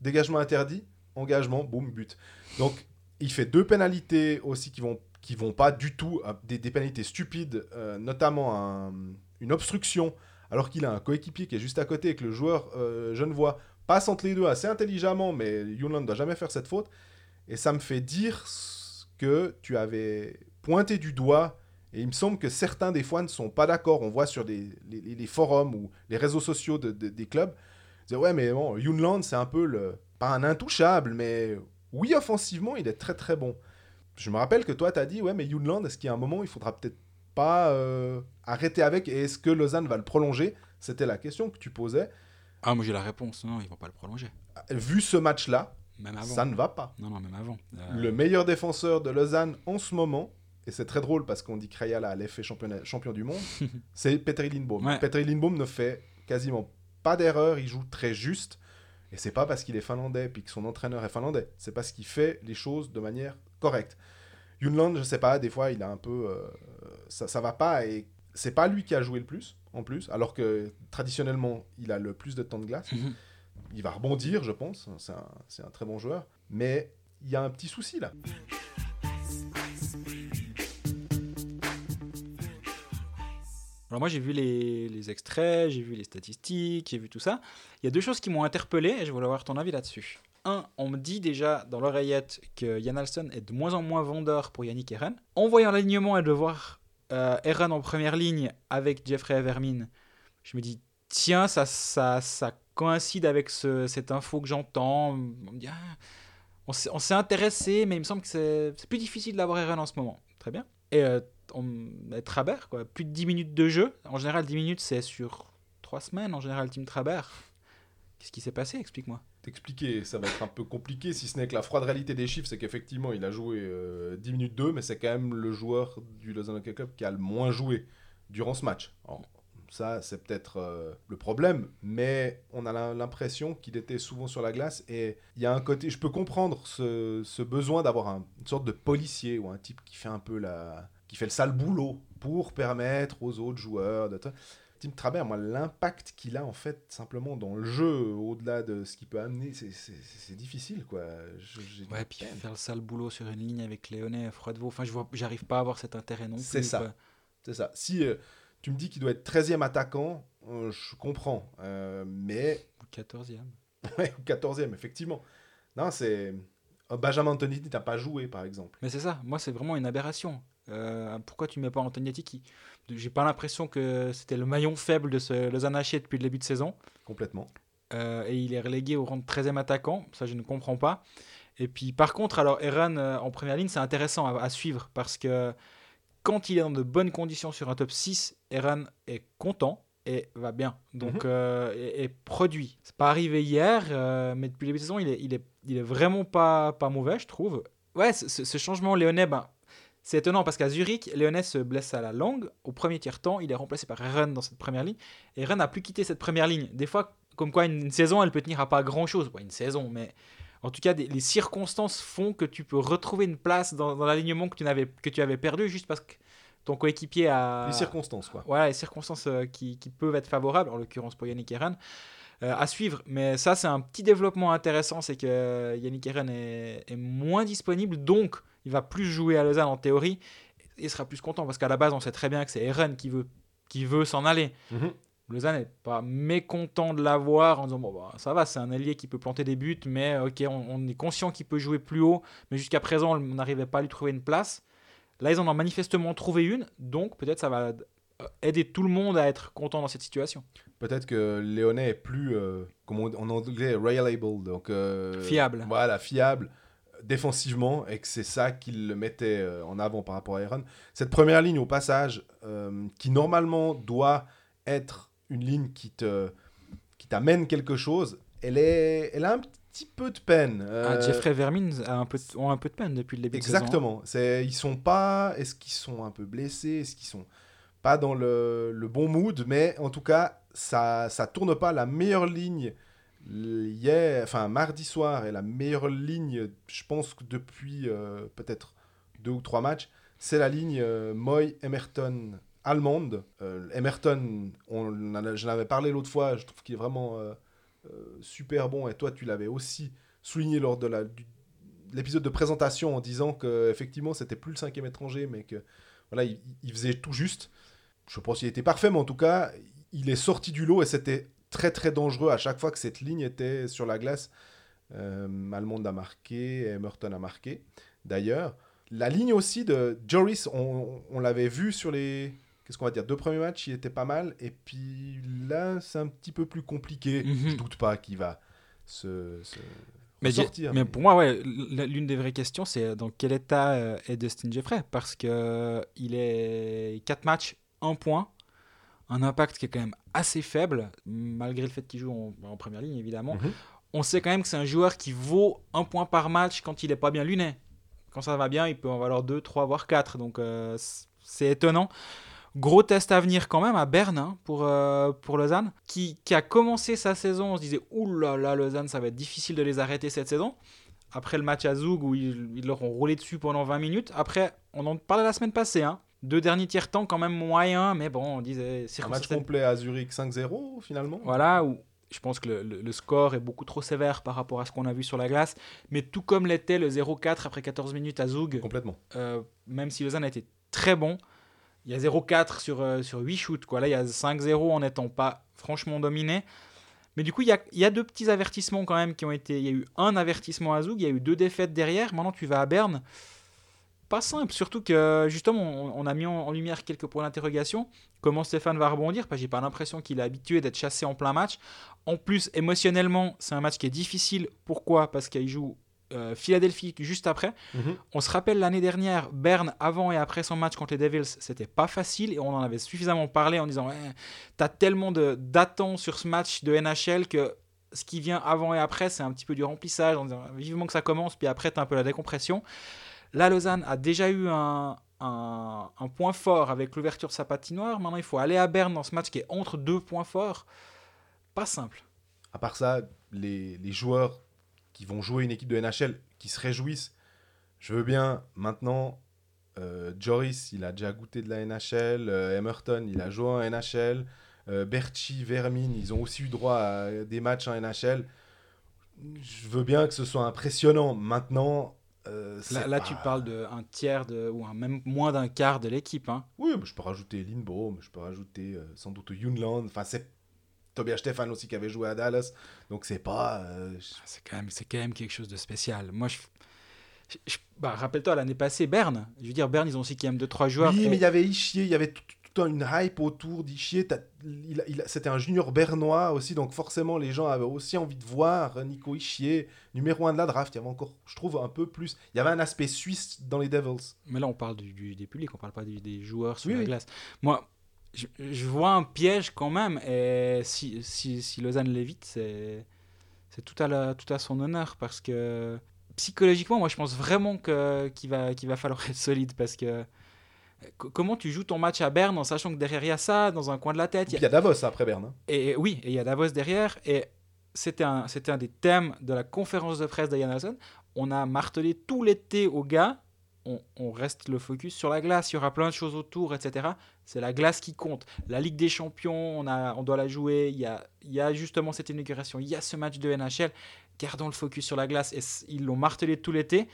dégagement interdit, engagement, boum, but. Donc il fait deux pénalités aussi qui vont vont pas du tout, euh, des, pénalités stupides, euh, notamment un- une obstruction alors qu'il a un coéquipier qui est juste à côté et que le joueur euh, genevois passe entre les deux assez intelligemment, mais Yunland ne doit jamais faire cette faute. Et ça me fait dire que tu avais pointé du doigt, et il me semble que certains des fois ne sont pas d'accord. On voit sur des, les, forums ou les réseaux sociaux de- de- des clubs, disent, ouais, mais bon, Yunland, c'est un peu le. Pas un intouchable, mais oui, offensivement, il est très très bon. Je me rappelle que toi, tu as dit, ouais, mais Yunland, est-ce qu'il y a un moment, il faudra peut-être pas euh, arrêter avec et est-ce que Lausanne va le prolonger? C'était la question que tu posais. Ah, moi j'ai la réponse. Non, ils vont pas le prolonger. Vu ce match-là, Même avant. ça ne va pas. Non, non, même avant. Euh, Le meilleur défenseur de Lausanne en ce moment, et c'est très drôle parce qu'on dit Krayala fait championnat- champion du monde, c'est Petri Lindbaum. Ouais. Petri Lindbaum ne fait quasiment pas d'erreur, il joue très juste. Et c'est pas parce qu'il est finlandais puis que son entraîneur est finlandais, c'est parce qu'il fait les choses de manière correcte. Yunland, je sais pas, des fois il a un peu. euh, ça, ça va pas et c'est pas lui qui a joué le plus en plus, alors que traditionnellement il a le plus de temps de glace. Il va rebondir, je pense, c'est un, un très bon joueur, mais il y a un petit souci là. Alors moi j'ai vu les, les extraits, j'ai vu les statistiques, j'ai vu tout ça. Il y a deux choses qui m'ont interpellé et je voulais avoir ton avis là-dessus. Un, on me dit déjà dans l'oreillette que Yann Alston est de moins en moins vendeur pour Yannick Eren. En voyant l'alignement et de voir euh, en première ligne avec Jeffrey Evermin, je me dis tiens ça, ça, ça coïncide avec ce- cette info que j'entends. On ah, on s'est intéressé mais il me semble que c'est plus difficile d'avoir Eren en ce moment. Très bien. Et euh, on Trabert, quoi. Plus de 10 minutes de jeu. En général, 10 minutes, c'est sur 3 semaines, en général, Team Trabert. Qu'est-ce qui s'est passé? Explique-moi. T'expliquer, ça va être un peu compliqué, si ce n'est que la froide réalité des chiffres, c'est qu'effectivement il a joué euh, 10 minutes 2, mais c'est quand même le joueur du Lausanne Hockey Club qui a le moins joué durant ce match. Ça, c'est peut-être euh, le problème, mais on a l'impression qu'il était souvent sur la glace et il y a un côté. Je peux comprendre ce, ce besoin d'avoir un- une sorte de policier ou un type qui fait un peu la. qui fait le sale boulot pour permettre aux autres joueurs de. Tim Trabert, moi, l'impact qu'il a en fait simplement dans le jeu, au-delà de ce qu'il peut amener, c'est- difficile quoi. Je- Ouais, puis faire le sale boulot sur une ligne avec Léonet, Froidevaux. Enfin, je vois, j'arrive pas à avoir cet intérêt non plus. C'est ça. C'est ça. Si euh, tu me dis qu'il doit être 13e attaquant, euh, je comprends. Euh, mais Ou 14e. Ouais, ou 14e, effectivement. Non, c'est. euh, Benjamin Antonetti n'a pas joué, par exemple. Mais c'est ça, moi c'est vraiment une aberration. Euh, pourquoi tu mets pas Antonietti qui J'ai pas l'impression que c'était le maillon faible de ce Lausanne Haché depuis le début de saison. Complètement. Et il est relégué au rang de 13e attaquant, ça je ne comprends pas. Et puis par contre, alors Eran en première ligne, c'est intéressant à, à suivre parce que quand il est dans de bonnes conditions sur un top 6, Eran est content et va bien. Donc, euh, et, et produit. C'est pas arrivé hier, euh, mais depuis le début de saison, il est, il est, il est vraiment pas, pas mauvais, je trouve. Ouais, ce, changement léonais, ben, C'est étonnant parce qu'à Zurich, Léonet se blesse à la langue. Au premier tiers-temps, il est remplacé par Eren dans cette première ligne. Et Eren n'a plus quitté cette première ligne. Des fois, comme quoi une, saison, elle peut tenir à pas grand-chose. Pas une saison, mais en tout cas, des- les circonstances font que tu peux retrouver une place dans, dans l'alignement que tu, n'avais, que tu avais perdu juste parce que ton coéquipier a... Les circonstances, quoi. Voilà, les circonstances euh, qui, qui peuvent être favorables, en l'occurrence pour Yannick Eren, euh, à suivre. Mais ça, c'est un petit développement intéressant, c'est que euh, Yannick Eren est, est moins disponible, donc il va plus jouer à Lausanne en théorie, et sera plus content, parce qu'à la base, on sait très bien que c'est Eren qui veut, qui veut s'en aller. Mhm. Lausanne n'est pas mécontent de l'avoir en disant bon bah, ça va c'est un allié qui peut planter des buts mais ok on, on est conscient qu'il peut jouer plus haut mais jusqu'à présent on n'arrivait pas à lui trouver une place là ils en ont manifestement trouvé une donc peut-être ça va euh, aider tout le monde à être content dans cette situation Peut-être que Léonet est plus, euh, comme on, en anglais, reliable, donc euh, Fiable. Voilà, fiable euh, défensivement, et que c'est ça qui le mettait euh, en avant par rapport à Aaron. Cette première ligne, au passage, euh, qui normalement doit être une ligne qui te, qui t'amène quelque chose, elle est, elle a un petit peu de peine. Ah, Euh, Jeffrey Vermin a un peu, ont un peu de peine depuis le début de saison. hein. Exactement. C'est, ils sont pas. Est-ce qu'ils sont un peu blessés Est-ce qu'ils sont pas dans le, le bon mood Mais en tout cas, ça, ça tourne pas. La meilleure ligne hier, enfin mardi soir, est la meilleure ligne, je pense que depuis euh, peut-être deux ou trois matchs. C'est la ligne euh, Moy Emerton allemande. Euh, Emerton, on, en a- j'en avais parlé l'autre fois. Je trouve qu'il est vraiment euh, euh, super bon. Et toi, tu l'avais aussi souligné lors de l'épisode de présentation en disant que effectivement c'était plus le cinquième étranger mais que voilà il, faisait tout juste je pense qu'il était parfait mais en tout cas il est sorti du lot et c'était très très dangereux à chaque fois que cette ligne était sur la glace Almond a marqué Emerton a marqué d'ailleurs la ligne aussi de Joris on, on l'avait vu sur les qu'est-ce qu'on va dire deux premiers matchs il était pas mal et puis là c'est un petit peu plus compliqué Mhm. je doute pas qu'il va se, se Mais, sortir mais pour moi, ouais, l'une des vraies questions, c'est dans quel état euh, est Dustin Jeffrey? Parce que euh, il est 4 matchs, 1 point, un impact qui est quand même assez faible, malgré le fait qu'il joue en, en première ligne, évidemment. Mhm. On sait quand même que c'est un joueur qui vaut un point par match quand il n'est pas bien luné. Quand ça va bien, il peut en valoir 2, 3, voire 4. Donc euh, c'est étonnant. Gros test à venir quand même à Berne hein, pour, euh, pour Lausanne, qui, qui a commencé sa saison. On se disait, oulala, là là, Lausanne, ça va être difficile de les arrêter cette saison. Après le match à Zoug où ils, ils leur ont roulé dessus pendant 20 minutes. Après, on en parlait la semaine passée. Hein. Deux derniers tiers-temps quand même moyens, mais bon, on disait... Un match complet à Zurich 5-0 finalement. voilà, où je pense que le, le- le score est beaucoup trop sévère par rapport à ce qu'on a vu sur la glace. Mais tout comme l'était le 0-4 après 14 minutes à Zoug, Complètement. euh, même si Lausanne a été très bon, il y a 0-4 sur, euh, sur 8 shoots. Là, il y a 5-0 en n'étant pas franchement dominé. Mais du coup, il y a, y a deux petits avertissements quand même qui ont été. Il y a eu un avertissement à Zoug, il y a eu deux défaites derrière. Maintenant, tu vas à Berne. Pas simple, surtout que justement, on, a mis en, en lumière quelques points d'interrogation. Comment Stéphane va rebondir? Parce que j'ai pas l'impression qu'il est habitué d'être chassé en plein match. En plus, émotionnellement, c'est un match qui est difficile. Pourquoi? Parce qu'il joue euh, Philadelphie juste après. Mhm. On se rappelle l'année dernière, Berne, avant et après son match contre les Devils, c'était pas facile et on en avait suffisamment parlé en disant T'as tellement de- d'attentes sur ce match de NHL que ce qui vient avant et après, c'est un petit peu du remplissage, en disant vivement que ça commence, puis après, t'as un peu la décompression. La Lausanne a déjà eu un, un- un point fort avec l'ouverture de sa patinoire. Maintenant, il faut aller à Berne dans ce match qui est entre deux points forts. Pas simple. À part ça, les, les joueurs qui vont jouer une équipe de NHL qui se réjouissent, je veux bien maintenant. euh, Joris, il a déjà goûté de la NHL. euh, Emerton, il a joué en NHL. euh, Berchi, Vermin, ils ont aussi eu droit à des matchs en NHL. Je veux bien que ce soit impressionnant. Maintenant, euh, Là, c'est là, pas- tu parles d'un tiers de, ou un, même moins d'un quart de l'équipe. Hein. Oui, mais je peux rajouter Lindbaum, je peux rajouter euh, sans doute Junland. Enfin, c'est Tobias Stefan aussi qui avait joué à Dallas. Donc, c'est pas. euh, je- C'est quand, même- c'est quand même quelque chose de spécial. Moi, je, bah, rappelle-toi, l'année passée, Berne. Je veux dire, Berne, ils ont aussi quand même 2-3 joueurs. Oui, Et- mais il y avait Ischier, il y avait tout, tout un- une hype autour d'Ischier. Il- il- C'était un junior bernois aussi, donc forcément, les gens avaient aussi envie de voir Nico Ischier, numéro 1 de la draft. Il y avait encore, je trouve, un peu plus. Il y avait un aspect suisse dans les Devils. Mais là, on parle du, du- des publics, on parle pas du- des joueurs sur Oui, la oui. glace. Moi, je, je vois un piège quand même. Et si, si, si Lausanne l'évite, c'est c'est tout, à la- tout à son honneur. Parce que psychologiquement, moi, je pense vraiment que- qu'il va, qu'il va falloir être solide parce que co- comment tu joues ton match à Berne en sachant que derrière il y a ça, dans un coin de la tête, il y a- Il y a Davos après Berne. hein. et oui, et il y a Davos derrière. Et c'était un, c'était un des thèmes de la conférence de presse d'Ian Nelson. On a martelé tout l'été aux gars. On, reste le focus sur la glace. Il y aura plein de choses autour, etc. C'est la glace qui compte. La Ligue des Champions, on, doit la jouer. Il y, a, justement cette inauguration. Il y a ce match de NHL. Gardons le focus sur la glace. Et ils l'ont martelé tout l'été.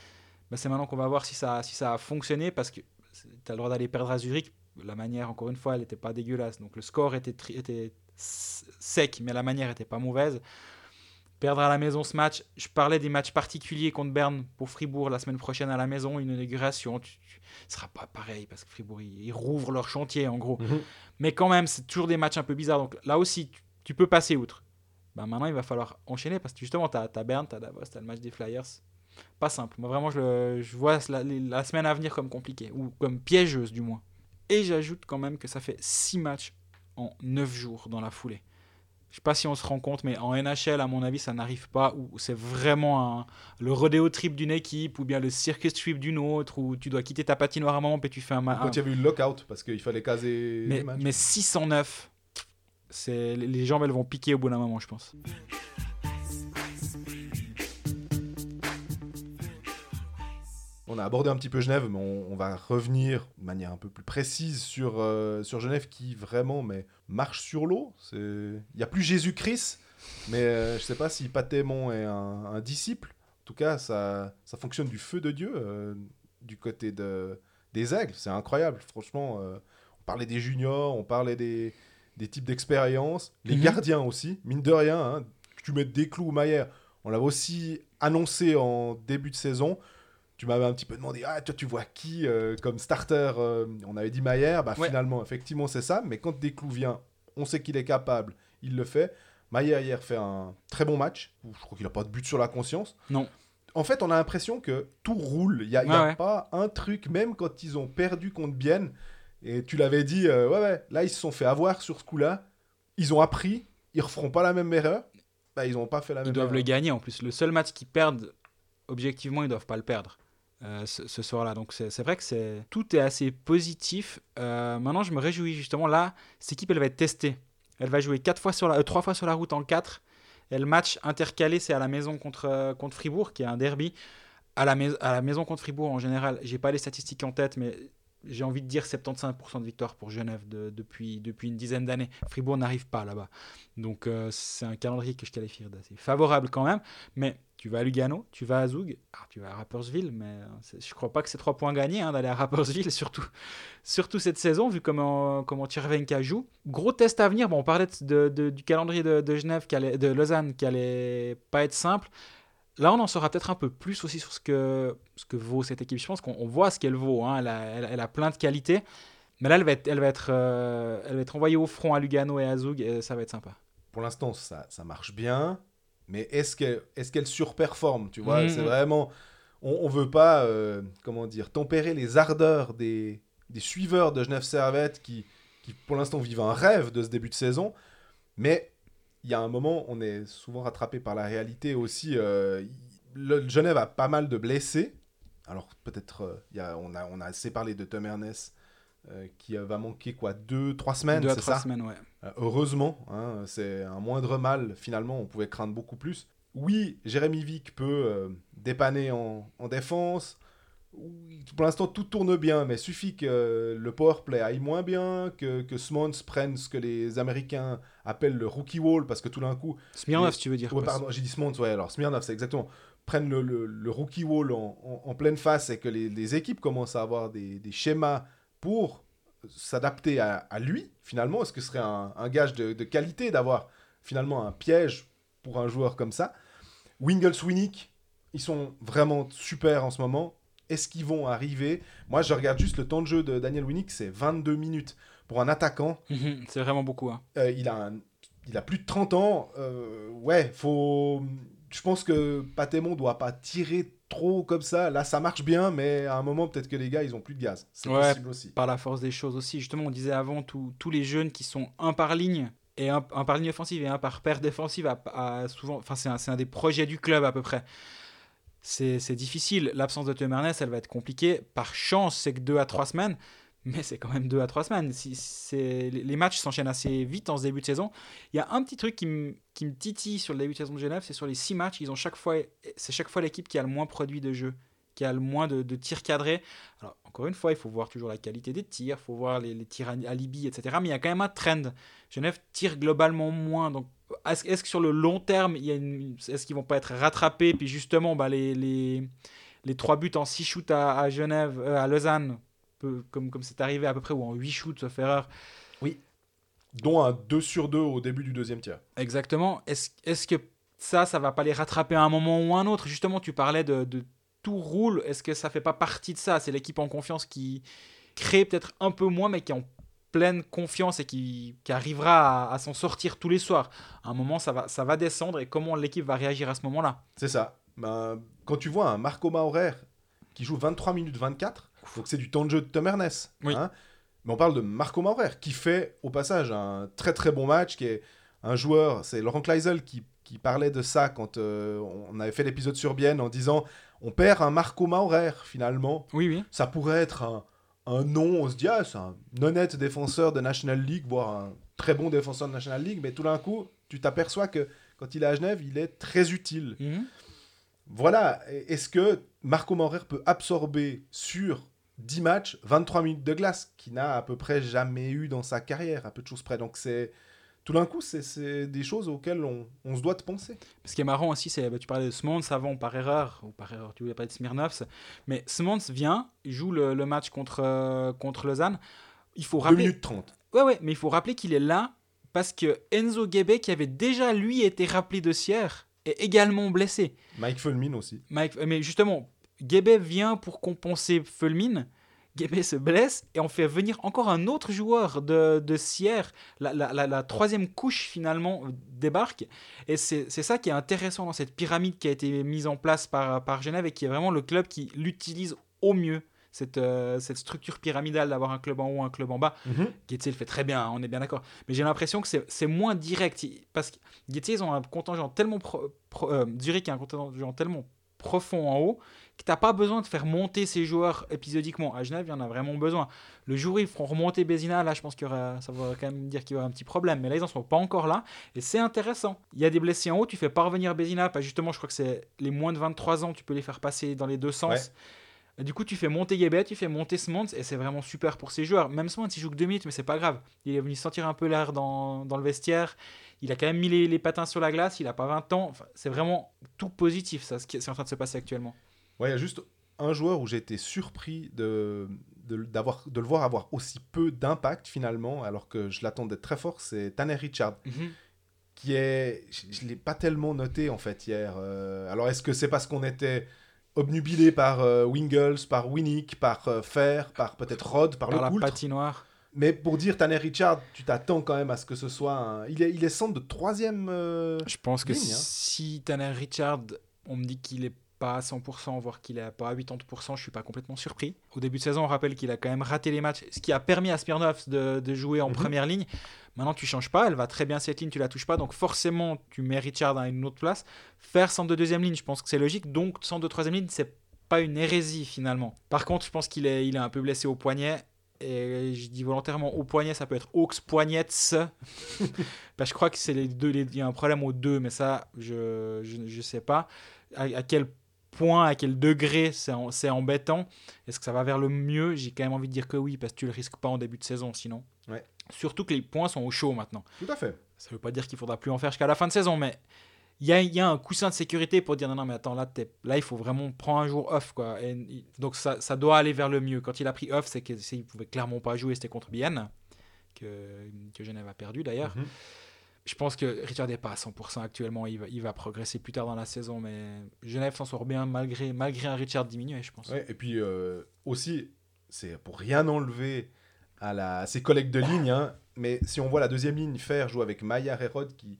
Ben, c'est maintenant qu'on va voir si ça, a fonctionné. Parce que tu as le droit d'aller perdre à Zurich. La manière, encore une fois, elle n'était pas dégueulasse. Donc le score était, était sec, mais la manière était pas mauvaise. Perdre à la maison ce match, je parlais des matchs particuliers contre Berne pour Fribourg la semaine prochaine à la maison, une inauguration. Tu, tu- ce sera pas pareil parce que Fribourg, ils, ils rouvrent leur chantier en gros. Mhm. Mais quand même, c'est toujours des matchs un peu bizarres. Donc là aussi, tu, tu peux passer outre. Bah, maintenant, il va falloir enchaîner parce que justement, tu as, Berne, tu as Davos, tu as le match des Flyers. Pas simple. Moi, vraiment, je, le- je vois la, la semaine à venir comme compliquée, ou comme piégeuse du moins. Et j'ajoute quand même que ça fait 6 matchs en 9 jours dans la foulée. Je sais pas si on se rend compte, mais en NHL, à mon avis, ça n'arrive pas, où c'est vraiment un- le rodéo trip d'une équipe, ou bien le circus trip d'une autre, où tu dois quitter ta patinoire à un moment, puis tu fais un match. Quand il y avait eu le lockout, parce qu'il fallait caser Mais, les matchs. mais 609, c'est, les jambes, elles vont piquer au bout d'un moment, je pense. On a abordé un petit peu Genève, mais on, on va revenir de manière un peu plus précise sur, euh, sur Genève qui vraiment mais, marche sur l'eau. Il n'y a plus Jésus-Christ, mais euh, je sais pas si Patémon est un, un disciple. En tout cas, ça, ça fonctionne du feu de Dieu euh, du côté de, des aigles. C'est incroyable, franchement. on parlait des juniors, on parlait des, des types d'expérience, les Mhm. gardiens aussi, mine de rien. hein, que tu mets des clous ou Maillère, on l'avait aussi annoncé en début de saison. Tu m'avais un petit peu demandé, ah, toi, tu vois qui euh, comme starter euh, On avait dit Maillère, bah, Ouais. finalement, effectivement, c'est ça. Mais quand Desclous vient, on sait qu'il est capable, il le fait. Maillère, hier, fait un très bon match. Je crois qu'il n'a pas de but sur la conscience. Non. En fait, on a l'impression que tout roule. Il n'y a, y a ouais. pas un truc, même quand ils ont perdu contre Bienne. Et tu l'avais dit, euh, ouais, ouais, là, ils se sont fait avoir sur ce coup-là. Ils ont appris. Ils referont pas la même erreur. Bah, ils n'ont pas fait la Ils même doivent erreur. le gagner en plus. Le seul match qu'ils perdent, objectivement, ils doivent pas le perdre euh, ce, soir-là. Donc c'est vrai que tout est assez positif. Euh, maintenant, je me réjouis justement là. Cette équipe, elle va être testée. Elle va jouer quatre fois sur la, euh, trois fois sur la route en 4. Et le match intercalé, c'est à la maison contre, euh, contre Fribourg, qui est un derby. À la, à la maison contre Fribourg, en général, j'ai pas les statistiques en tête, mais j'ai envie de dire 75% de victoire pour Genève de- depuis, depuis une dizaine d'années. Fribourg n'arrive pas là-bas. Donc c'est un calendrier que je qualifie d'assez favorable quand même. Mais tu vas à Lugano, tu vas à ah, tu vas à Rapperswil, mais euh, je crois pas que c'est trois points gagnés hein, d'aller à Rapperswil, surtout, surtout cette saison, vu comment, comment Tchervenka joue. Gros test à venir, bon, on parlait de, du calendrier de, Genève, de Lausanne, qui allait pas être simple. Là, on en saura peut-être un peu plus aussi sur ce que, ce que vaut cette équipe. Je pense qu'on on voit ce qu'elle vaut. hein. Elle, a, plein de qualités. Mais là, elle va être, elle va être, euh, elle va être envoyée au front à Lugano et à Zug, et ça va être sympa. pour l'instant, ça marche bien. Mais est-ce qu'elle est qu'elle surperforme Tu vois, c'est vraiment. On, on veut pas, euh, comment dire, tempérer les ardeurs des, des suiveurs de Genève Servette qui, qui, pour l'instant, vivent un rêve de ce début de saison. Mais il y a un moment, on est souvent rattrapé par la réalité aussi. euh, le, Genève a pas mal de blessés. Alors, peut-être, euh, on, a, on a assez parlé de Tom Ernest. euh, qui va manquer quoi? Deux trois semaines Deux à trois ça? semaines, ouais. Euh, Heureusement, hein, c'est un moindre mal finalement, on pouvait craindre beaucoup plus. Oui, Jérémy Vick peut euh, dépanner en, en défense. Pour l'instant, tout tourne bien, mais suffit que le powerplay aille moins bien, que, que Smons prenne ce que les Américains appellent le rookie wall, parce que tout d'un coup, Smirnov, tu veux dire. Ouais, pardon, j'ai dit Smons, ouais, alors Smirnov, c'est exactement. Prennent le, le- le rookie wall en, en- en pleine face et que les, les équipes commencent à avoir des, des schémas pour s'adapter à, à lui, finalement. Est-ce que ce serait un, un gage de, de qualité d'avoir finalement un piège pour un joueur comme ça? Wingles, Winnick, ils sont vraiment super en ce moment. Est-ce qu'ils vont arriver? Moi, je regarde juste le temps de jeu de Daniel Winnick, c'est 22 minutes. Pour un attaquant, C'est vraiment beaucoup. hein. euh, il, a un- il a plus de 30 ans. euh, ouais, faut. Je pense que Patémon doit pas tirer trop comme ça. Là, ça marche bien, mais à un moment, peut-être que les gars, ils ont plus de gaz. C'est Ouais. possible aussi. Par la force des choses aussi. Justement, on disait avant, tous tous les jeunes qui sont un par ligne, et un, un par ligne offensive et un par paire défensive, à, à souvent, enfin, c'est un, c'est un des projets du club à peu près. c'est c'est difficile. L'absence de Théo elle va être compliquée. Par chance, c'est que 2 à 3 semaines, mais c'est quand même 2 à 3 semaines. Si, les matchs s'enchaînent assez vite en ce début de saison. Il y a un petit truc qui me qui me titille sur le début de saison de Genève, c'est sur les 6 matchs, c'est chaque fois l'équipe qui a le moins produit de jeu, qui a le moins de, de tirs cadrés. Alors, encore une fois, il faut voir toujours la qualité des tirs, il faut voir les, les tirs à alibi, etc. Mais il y a quand même un trend. Genève tire globalement moins. Donc, est-ce est-ce que sur le long terme, il y est-ce qu'ils vont pas être rattrapés Puis justement, bah, les, les, les 3 buts en 6 shoots à, à Genève, euh, à Lausanne, peu- comme comme c'est arrivé à peu près, ou en 8 shoots, sauf erreur. Dont un 2 sur 2 au début du deuxième tiers. Exactement. Est-ce est-ce que ça, ça va pas les rattraper à un moment ou un autre? Justement, tu parlais de, de tout roule. Est-ce que ça fait pas partie de ça? C'est l'équipe en confiance qui crée peut-être un peu moins, mais qui est en pleine confiance et qui, qui arrivera à, à s'en sortir tous les soirs. À un moment, ça va, ça va descendre et comment l'équipe va réagir à ce moment-là? C'est ça. Ben, quand tu vois un Marco Maurer qui joue 23 minutes 24, donc c'est du temps de jeu de Tom Ernest. Oui. hein. Mais on parle de Marco Maurer qui fait au passage un très très bon match, qui est un joueur, c'est Laurent Kleisel qui, qui parlait de ça quand euh, on avait fait l'épisode sur Bienne en disant on perd un Marco Maurer finalement. Oui, oui. Ça pourrait être un, un nom, on se dit ah, c'est un honnête défenseur de National League, voire un très bon défenseur de National League, mais tout d'un coup tu t'aperçois que quand il est à Genève, il est très utile. Mhm. Voilà, est-ce que Marco Maurer peut absorber sur 10 matchs 23 minutes de glace, qui n'a à peu près jamais eu dans sa carrière, à peu de choses près. Donc c'est tout d'un coup, c'est- des choses auxquelles on, on se doit de penser. Ce qui est marrant aussi, c'est bah, tu parlais de Smons avant par erreur, ou par erreur, tu voulais parler de Smirnovs, mais Smons vient, il joue le, le match contre, euh, contre Lausanne. Il faut 2 rappeler. minutes 30. Ouais, ouais, mais il faut rappeler qu'il est là parce que Enzo Guebe, qui avait déjà lui été rappelé de Sierre, est également blessé. Mike Fulmin aussi. Mike, mais justement, Guebe vient pour compenser Fulmin. Guebe se blesse et on fait venir encore un autre joueur de, de Sierre. La, la- la- la troisième couche finalement débarque. Et c'est ça qui est intéressant dans cette pyramide qui a été mise en place par, par Genève et qui est vraiment le club qui l'utilise au mieux. Cette, euh, cette structure pyramidale d'avoir un club en haut, un club en bas. Getze le fait très bien, hein, on est bien d'accord. Mais j'ai l'impression que c'est moins direct. Parce que Getze, ils ont un contingent tellement. Pro, pro- euh, Zurich a un contingent tellement profond en haut que t'as pas besoin de faire monter ces joueurs épisodiquement. À Genève, il y en a vraiment besoin. Le jour où ils feront remonter Bézina, là, je pense que ça va quand même dire qu'il y aura un petit problème. Mais là, ils en sont pas encore là. Et c'est intéressant. Il y a des blessés en haut, tu fais pas revenir Bézina. Pas justement, je crois que c'est les moins de 23 ans, tu peux les faire passer dans les deux sens. Ouais. Du coup, tu fais monter Guébet, tu fais monter Smons, et c'est vraiment super pour ces joueurs. Même Smons, il joue que 2 minutes, mais c'est pas grave. Il est venu sentir un peu l'air dans, dans le vestiaire. Il a quand même mis les, les patins sur la glace, il a pas 20 ans. Enfin, c'est vraiment tout positif, ça, ce qui est en train de se passer actuellement. Ouais, il y a juste un joueur où j'ai été surpris de, de, d'avoir, de le voir avoir aussi peu d'impact finalement, alors que je l'attends d'être très fort, c'est Tanner Richard. qui est. Je ne l'ai pas tellement noté en fait hier. Euh, alors est-ce que c'est parce qu'on était obnubilé par euh, Wingles, par Winnick, par euh, Fer, par peut-être Rod, par, Par le la Coultre? patinoire. Mais pour dire Tanner Richard, tu t'attends quand même à ce que ce soit un... Il est, il est centre de troisième... euh, Je pense que hein. si Tanner Richard, on me dit qu'il est pas à 100%, voire qu'il est pas à 80%, je suis pas complètement surpris. Au début de saison, on rappelle qu'il a quand même raté les matchs, ce qui a permis à Smirnov de, de jouer en Mhm. première ligne. Maintenant, tu changes pas, elle va très bien cette ligne, tu la touches pas, donc forcément, tu mets Richard à une autre place. Faire centre de deuxième ligne, je pense que c'est logique, donc centre de troisième ligne, c'est pas une hérésie finalement. Par contre, je pense qu'il est, il est un peu blessé au poignet. Et je dis volontairement au poignet, ça peut être Hawks poignets. Bah, je crois que c'est les deux. Il y a un problème aux deux, mais ça, je je, je sais pas à, à quel point, à quel degré c'est embêtant. Est-ce que ça va vers le mieux? J'ai quand même envie de dire que oui, parce que tu le risques pas en début de saison sinon. Ouais. Surtout que les points sont au chaud maintenant. Tout à fait. Ça veut pas dire qu'il faudra plus en faire jusqu'à la fin de saison, mais il y y a un coussin de sécurité pour dire non, non, mais attends, là, là il faut vraiment prendre un jour off. Quoi. Et, donc ça, ça doit aller vers le mieux. Quand il a pris off, c'est qu'il pouvait clairement pas jouer, c'était contre Bienne, que, que Genève a perdu d'ailleurs. Mhm. Je pense que Richard n'est pas à 100% actuellement. Il va, il va progresser plus tard dans la saison, mais Genève s'en sort bien malgré, malgré un Richard diminué, je pense. Ouais, et puis euh, aussi, c'est pour rien enlever à, la, à ses collègues de ligne, hein, mais si on voit la deuxième ligne faire jouer avec Maillard et Rod, qui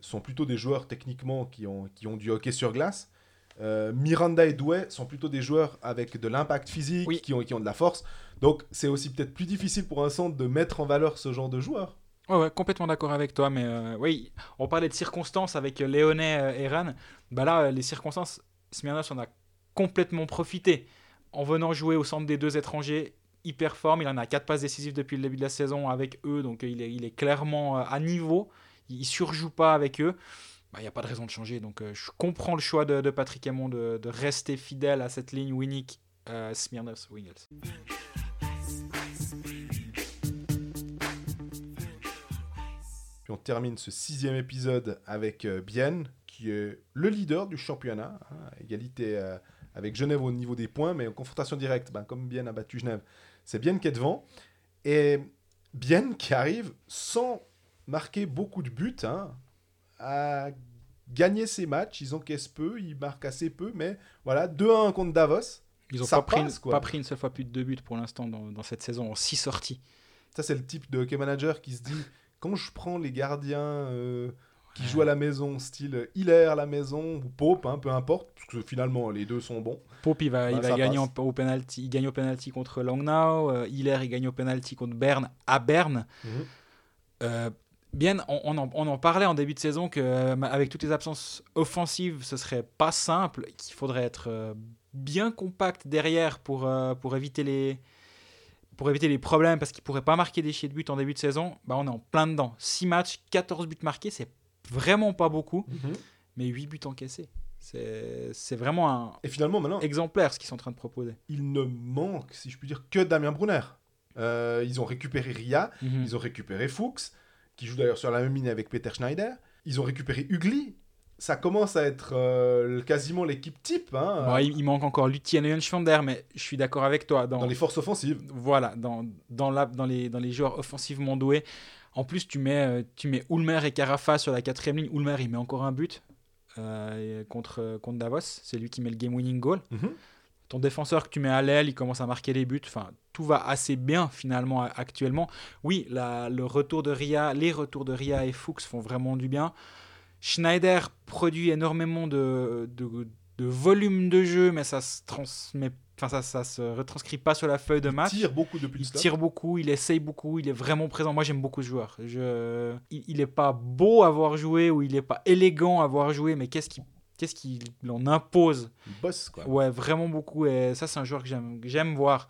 sont plutôt des joueurs techniquement qui ont, qui ont du hockey sur glace, euh, Miranda et Douai sont plutôt des joueurs avec de l'impact physique, Oui. qui, ont, qui ont de la force. Donc c'est aussi peut-être plus difficile pour un centre de mettre en valeur ce genre de joueurs. Ouais, complètement d'accord avec toi, mais euh, oui, on parlait de circonstances avec euh, Léonet euh, et Ran. Bah là, les circonstances Smirnov en a complètement profité en venant jouer au centre des deux étrangers. Il performe, il en a quatre passes décisives depuis le début de la saison avec eux, donc il est, clairement à niveau. Il surjoue pas avec eux. Bah, il n'y a pas de raison de changer. Donc je comprends le choix de, Patrick de, de rester fidèle à cette ligne Winnick, euh, Smirnov, Wingles. On termine ce sixième épisode avec euh, Bienne, qui est le leader du championnat, hein, à égalité euh, avec Genève au niveau des points, mais en confrontation directe, ben, comme Bienne a battu Genève, c'est Bienne qui est devant. Et Bienne qui arrive sans marquer beaucoup de buts, hein, à gagner ses matchs. Ils encaissent peu, ils marquent assez peu, mais voilà, 2-1 contre Davos. Ils n'ont pas, pris passe, pas pris une seule fois plus de deux buts pour l'instant dans, dans cette saison, en six sorties. Ça, c'est le type de hockey manager qui se dit quand je prends les gardiens euh, qui jouent à la maison, style Hiller à la maison ou Pope, hein, peu importe, parce que finalement les deux sont bons. Pope, il va, il Bah, va gagner en- au penalty, il gagne au penalty contre Langnau. Euh, Hiller, il gagne au penalty contre Berne à Berne. Euh, bien, on, on en, on en parlait en début de saison que euh, avec toutes les absences offensives, ce serait pas simple, qu'il faudrait être euh, bien compact derrière pour, euh, pour éviter les pour éviter les problèmes parce qu'il pourrait pas marquer des chiers de but en début de saison. Bah, on est en plein dedans. 6 matchs, 14 buts marqués, c'est vraiment pas beaucoup, mais 8 buts encaissés. C'est c'est vraiment un Et finalement, maintenant, exemplaire ce qu'ils sont en train de proposer. il ne manque, si je puis dire, que Damien Brunner. Euh, ils ont récupéré Ria, Mhm. ils ont récupéré Fuchs, qui joue d'ailleurs sur la même ligne avec Peter Schneider. Ils ont récupéré Ugly. Ça commence à être euh, quasiment l'équipe type hein, Bon, il, il manque encore Lutien et Schwander, mais je suis d'accord avec toi. Dans, dans les forces offensives. Voilà, dans, dans, la, dans, les, dans les joueurs offensivement doués. En plus, tu mets, euh, tu mets Ulmer et Carafa sur la quatrième ligne. Ulmer, il met encore un but euh, contre, contre Davos. C'est lui qui met le game-winning goal. Mhm. Ton défenseur que tu mets à l'aile, il commence à marquer les buts. Enfin, tout va assez bien finalement actuellement. Oui, la- le retour de Ria, les retours de Ria et Fuchs font vraiment du bien. Schneider produit énormément de, de, de volume de jeu, mais ça se transmet, enfin ça, ça se retranscrit pas sur la feuille de Il match. tire beaucoup depuis le Il tire beaucoup, il essaye beaucoup, il est vraiment présent. Moi, j'aime beaucoup ce joueur. Je... Il, il est pas beau à voir jouer ou il est pas élégant à voir jouer, mais qu'est-ce qui qu'est-ce qu'il en impose? Il bosse, quoi. Ouais, vraiment beaucoup. Et ça, c'est un joueur que j'aime, que j'aime voir.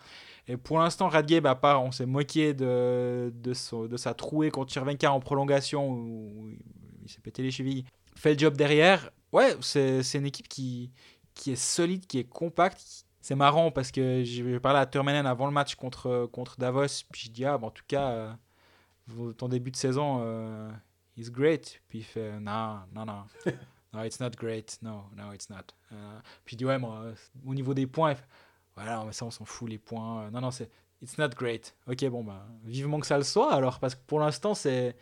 Et pour l'instant, Radgeb, à part, on s'est moqué de, de, son- de sa trouée contre Chervenka en prolongation où il s'est pété les chevilles. Fait le job derrière. Ouais, c'est, c'est une équipe qui, qui est solide, qui est compacte. C'est marrant parce que j'ai parlé à Turmenen avant le match contre, contre Davos. Puis je dis, ah, bon, en tout cas, euh, ton début de saison euh, is great. Puis il fait, non, non, non. No, it's not great. No, no, it's not. Euh, puis il dit, ouais, moi, au niveau des points, il fait, voilà, mais ça, on s'en fout, les points. Non, non, c'est it's not great. Ok, bon, bah, vivement que ça le soit, alors, parce que pour l'instant, c'est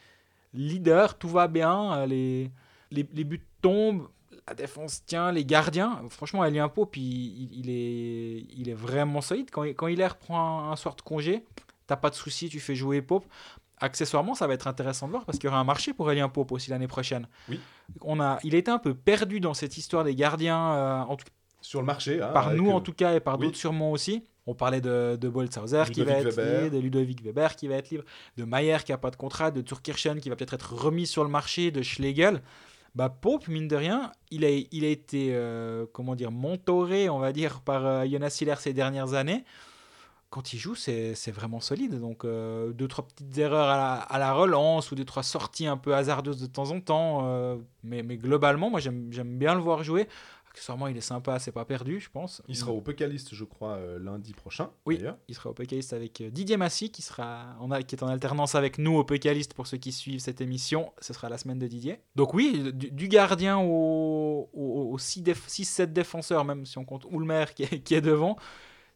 leader, tout va bien, euh, les, les, les buts tombent, la défense tient, les gardiens. Franchement, Elien Pope, il, il, il est, il est vraiment solide. Quand, il- quand il reprend un, un soir de congé, t'as pas de souci, tu fais jouer Pope. Accessoirement, ça va être intéressant de voir parce qu'il y aura un marché pour Elien Pope aussi l'année prochaine. Oui. On a, il été un peu perdu dans cette histoire des gardiens, euh, en tout Sur le marché. hein, par nous euh, en tout cas et par oui. d'autres sûrement aussi. On parlait de, de Boltzhauser qui va être Weber. libre, de Ludovic Weber qui va être libre, de Mayer qui a pas de contrat, de Turkirchen qui va peut-être être remis sur le marché, de Schlegel. Bah Pope, mine de rien, il a, il a été, euh, comment dire, mentoré, on va dire, par euh, Jonas Hiller ces dernières années. Quand il joue, c'est vraiment solide. Donc, euh, deux, trois petites erreurs à la, à la relance ou deux, trois sorties un peu hasardeuses de temps en temps. euh, mais, mais globalement, moi, j'aime bien le voir jouer. Accessoirement, il est sympa, c'est pas perdu, je pense. Il sera au Pécaliste, je crois, euh, lundi prochain. Oui. Il sera au Pécaliste avec euh, Didier Massy, qui, sera en, qui est en alternance avec nous au Pécaliste pour ceux qui suivent cette émission. Ce sera la semaine de Didier. Donc oui, du, du gardien au- au- aux 6-7 défenseurs, même si on compte Ulmer qui est, qui est devant,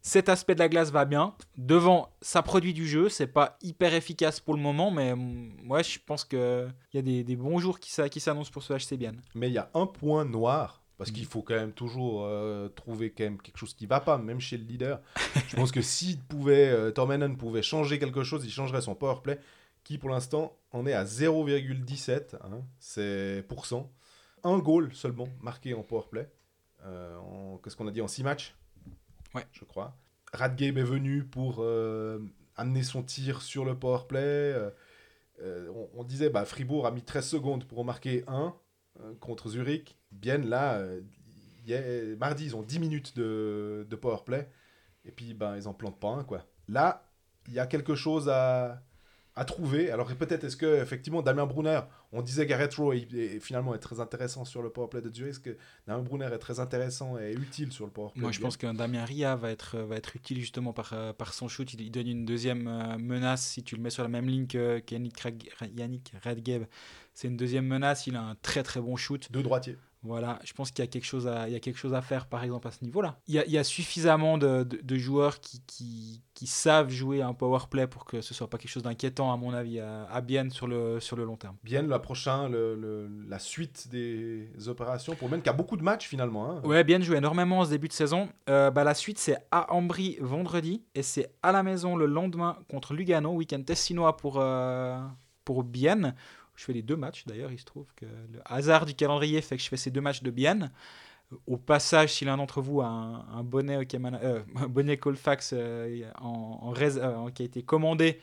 cet aspect de la glace va bien. Devant, ça produit du jeu. C'est pas hyper efficace pour le moment, mais moi je pense qu'il y a des, des bons jours qui s'annoncent pour ce HC bien. Mais il y a un point noir, parce qu'il faut quand même toujours euh, trouver quand même quelque chose qui va pas, même chez le leader. Je pense que s'il pouvait, euh, Tormenon pouvait changer quelque chose, il changerait son power play, qui pour l'instant en est à 0,17, hein, c'est. Un goal seulement marqué en power play. Euh, Qu'est-ce qu'on a dit en 6 matchs? Ouais. Je crois. Radgame est venu pour euh, amener son tir sur le power play. on, on disait, bah, Fribourg a mis 13 secondes pour en marquer un contre Zurich. Bien là, euh, mardi, ils ont 10 minutes de, de power play. Et puis, ben, ils en plantent pas un, quoi. Là, il y a quelque chose à, à trouver. Alors, peut-être, est-ce que, effectivement, Damien Brunner, on disait Gareth Rowe, est, est- finalement, est très intéressant sur le power play de Zurich. Est-ce que Damien Brunner est très intéressant et utile sur le power play Moi, je pense qu'un Damien Ria va être, va être utile justement par, euh, par son shoot. Il, il donne une deuxième euh, menace si tu le mets sur la même ligne que Yannick Redgeb. C'est une deuxième menace. Il a un très très bon shoot. Deux droitiers. Voilà, je pense qu'il y a quelque chose à, il y a quelque chose à faire, par exemple, à ce niveau-là. Il y a, il y a suffisamment de, de- de joueurs qui, qui, qui savent jouer un power play pour que ce soit pas quelque chose d'inquiétant, à mon avis, à, à Bienne sur le, sur le long terme. Bien, la prochaine, le- le- la suite des opérations pour Bienne, qui a beaucoup de matchs finalement. hein. Ouais, Bienne joue énormément en ce début de saison. Euh, bah, la suite, c'est à Ambry vendredi et c'est à la maison le lendemain contre Lugano, week-end tessinois pour, euh, pour Bienne. Je fais les deux matchs d'ailleurs, il se trouve que le hasard du calendrier fait que je fais ces deux matchs de Bienne. Au passage, si l'un d'entre vous a un, un bonnet, Okemana- euh, un bonnet Colfax euh, en, en rais- euh, qui a été commandé,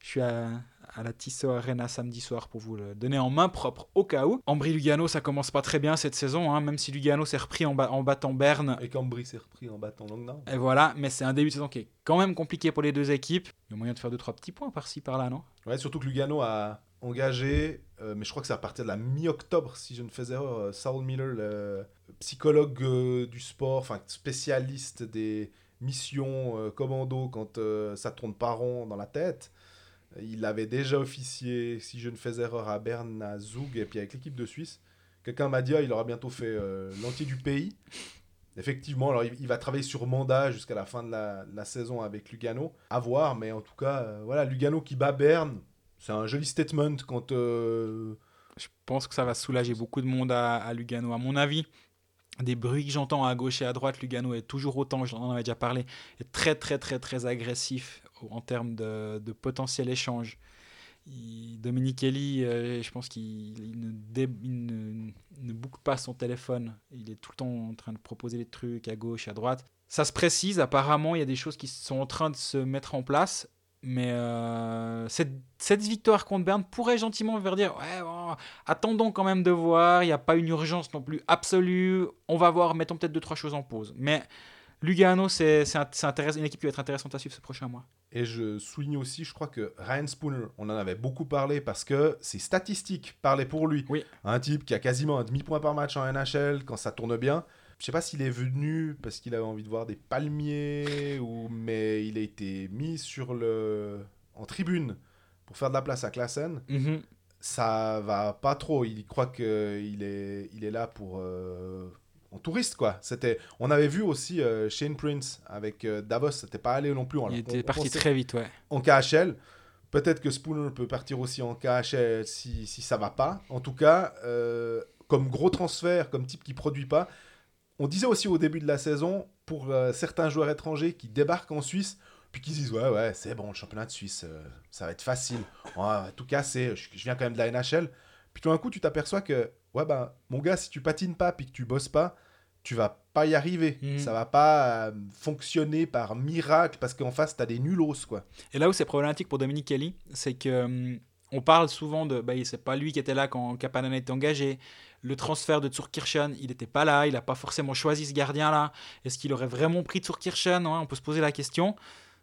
je suis à, à la Tissot Arena samedi soir pour vous le donner en main propre au cas où. Ambry-Lugano, ça commence pas très bien cette saison, hein, même si Lugano s'est repris en, ba- en battant Berne. Et Cambry s'est repris en battant Langnau. Et voilà, mais c'est un début de saison qui est quand même compliqué pour les deux équipes. Il y a moyen de faire 2-3 petits points par-ci par-là, non? Ouais, surtout que Lugano a engagé, euh, mais je crois que c'est à partir de la mi-octobre, si je ne fais erreur, euh, Saul Miller, le psychologue euh, du sport, enfin spécialiste des missions commando quand ça tourne pas rond dans la tête. Il avait déjà officié, si je ne fais erreur, à Berne, à Zug, et puis avec l'équipe de Suisse. Quelqu'un m'a dit, ah, il aura bientôt fait l'entier du pays. Effectivement, alors il, va travailler sur mandat jusqu'à la fin de la, saison avec Lugano. À voir, mais en tout cas, voilà, Lugano qui bat Berne, c'est un joli statement quand. euh, Je pense que ça va soulager beaucoup de monde à, Lugano. À mon avis, des bruits que j'entends à gauche et à droite, Lugano est toujours autant, j'en avais déjà parlé, est très très très très agressif en termes de, potentiel échange. Il- Dominique Kelly, euh, je pense qu'il il ne, ne boucle pas son téléphone. Il est tout le temps en train de proposer des trucs à gauche, à droite. Ça se précise, apparemment, il y a des choses qui sont en train de se mettre en place. Mais euh, cette, cette victoire contre Berne pourrait gentiment faire dire ouais, bon, attendons quand même de voir. Il n'y a pas une urgence non plus absolue. On va voir, mettons peut-être deux, trois choses en pause. Mais Lugano, c'est une équipe qui va être intéressante à suivre ce prochain mois. Et je souligne aussi, je crois que Ryan Spooner, on en avait beaucoup parlé parce que ses statistiques parlaient pour lui. Oui. Un type qui a quasiment un demi-point par match en NHL quand ça tourne bien. Je sais pas s'il est venu parce qu'il avait envie de voir des palmiers, ou... mais il a été mis sur le... en tribune pour faire de la place à Klassen. Mhm. Ça va pas trop. Il croit qu'il est, il est là pour. euh, en touriste, quoi. C'était, on avait vu aussi euh, Shane Prince avec euh, Davos, c'était pas allé non plus. On, Il était on parti très vite, ouais. en KHL. Peut-être que Spooner peut partir aussi en KHL si, si ça va pas. En tout cas, euh, comme gros transfert, comme type qui produit pas. On disait aussi au début de la saison, pour euh, certains joueurs étrangers qui débarquent en Suisse, puis qui se disent Ouais, ouais, c'est bon, le championnat de Suisse, euh, ça va être facile. On va tout casser, je, je viens quand même de la NHL. Puis tout d'un coup, tu t'aperçois que, ouais, ben, mon gars, si tu patines pas, puis que tu bosses pas, tu vas pas y arriver. Mhm. Ça va pas euh, fonctionner par miracle, parce qu'en face, t'as des nulos, quoi. Et là où c'est problématique pour Dominique Kelly, c'est que hum, on parle souvent de, bah, c'est pas lui qui était là quand Kapanen était engagé. Le transfert de Tsurkirchen, il n'était pas là, il n'a pas forcément choisi ce gardien-là. Est-ce qu'il aurait vraiment pris Tsurkirchen Ouais, On peut se poser la question.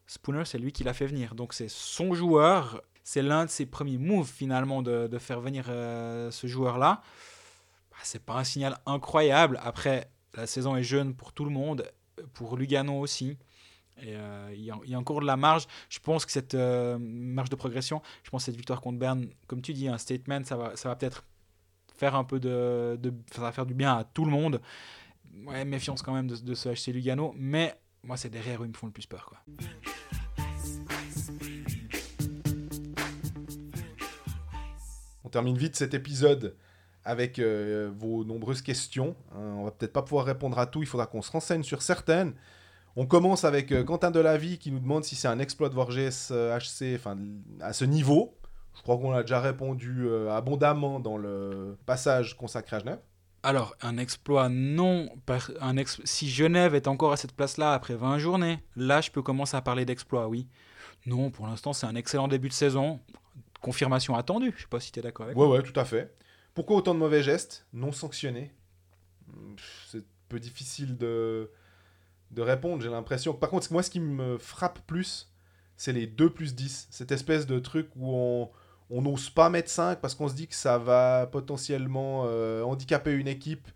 Spooner, c'est lui qui l'a fait venir. Donc c'est son joueur. C'est l'un de ses premiers moves finalement de, de faire venir euh, ce joueur-là. Bah, c'est pas un signal incroyable. Après, la saison est jeune pour tout le monde, pour Lugano aussi. Et euh, il y, a- encore de la marge. Je pense que cette euh, marge de progression, je pense que cette victoire contre Berne, comme tu dis, un statement, ça va, ça va peut-être faire un peu de, Ça va faire du bien à tout le monde. Ouais, méfiance quand même de, de ce HC Lugano. Mais moi, c'est derrière où ils me font le plus peur. Quoi. On termine vite cet épisode avec euh, vos nombreuses questions. Hein, on va peut-être pas pouvoir répondre à tout, il faudra qu'on se renseigne sur certaines. On commence avec euh, Quentin Delavie qui nous demande si c'est un exploit de voir GSHC enfin, à ce niveau. Je crois qu'on a déjà répondu euh, abondamment dans le passage consacré à Genève. Alors, un exploit, non. par- un ex- si Genève est encore à cette place-là après 20 journées, là, je peux commencer à parler d'exploit, oui. Non, pour l'instant, c'est un excellent début de saison. Confirmation attendue. Je sais pas si tu es d'accord avec Ouais, ouais, tout à fait. Pourquoi autant de mauvais gestes non sanctionnés? C'est peu difficile de, de répondre, j'ai l'impression. Par contre, moi, ce qui me frappe plus, c'est les 2 plus 10. Cette espèce de truc où on on n'ose pas mettre 5 parce qu'on se dit que ça va potentiellement euh, handicaper une équipe.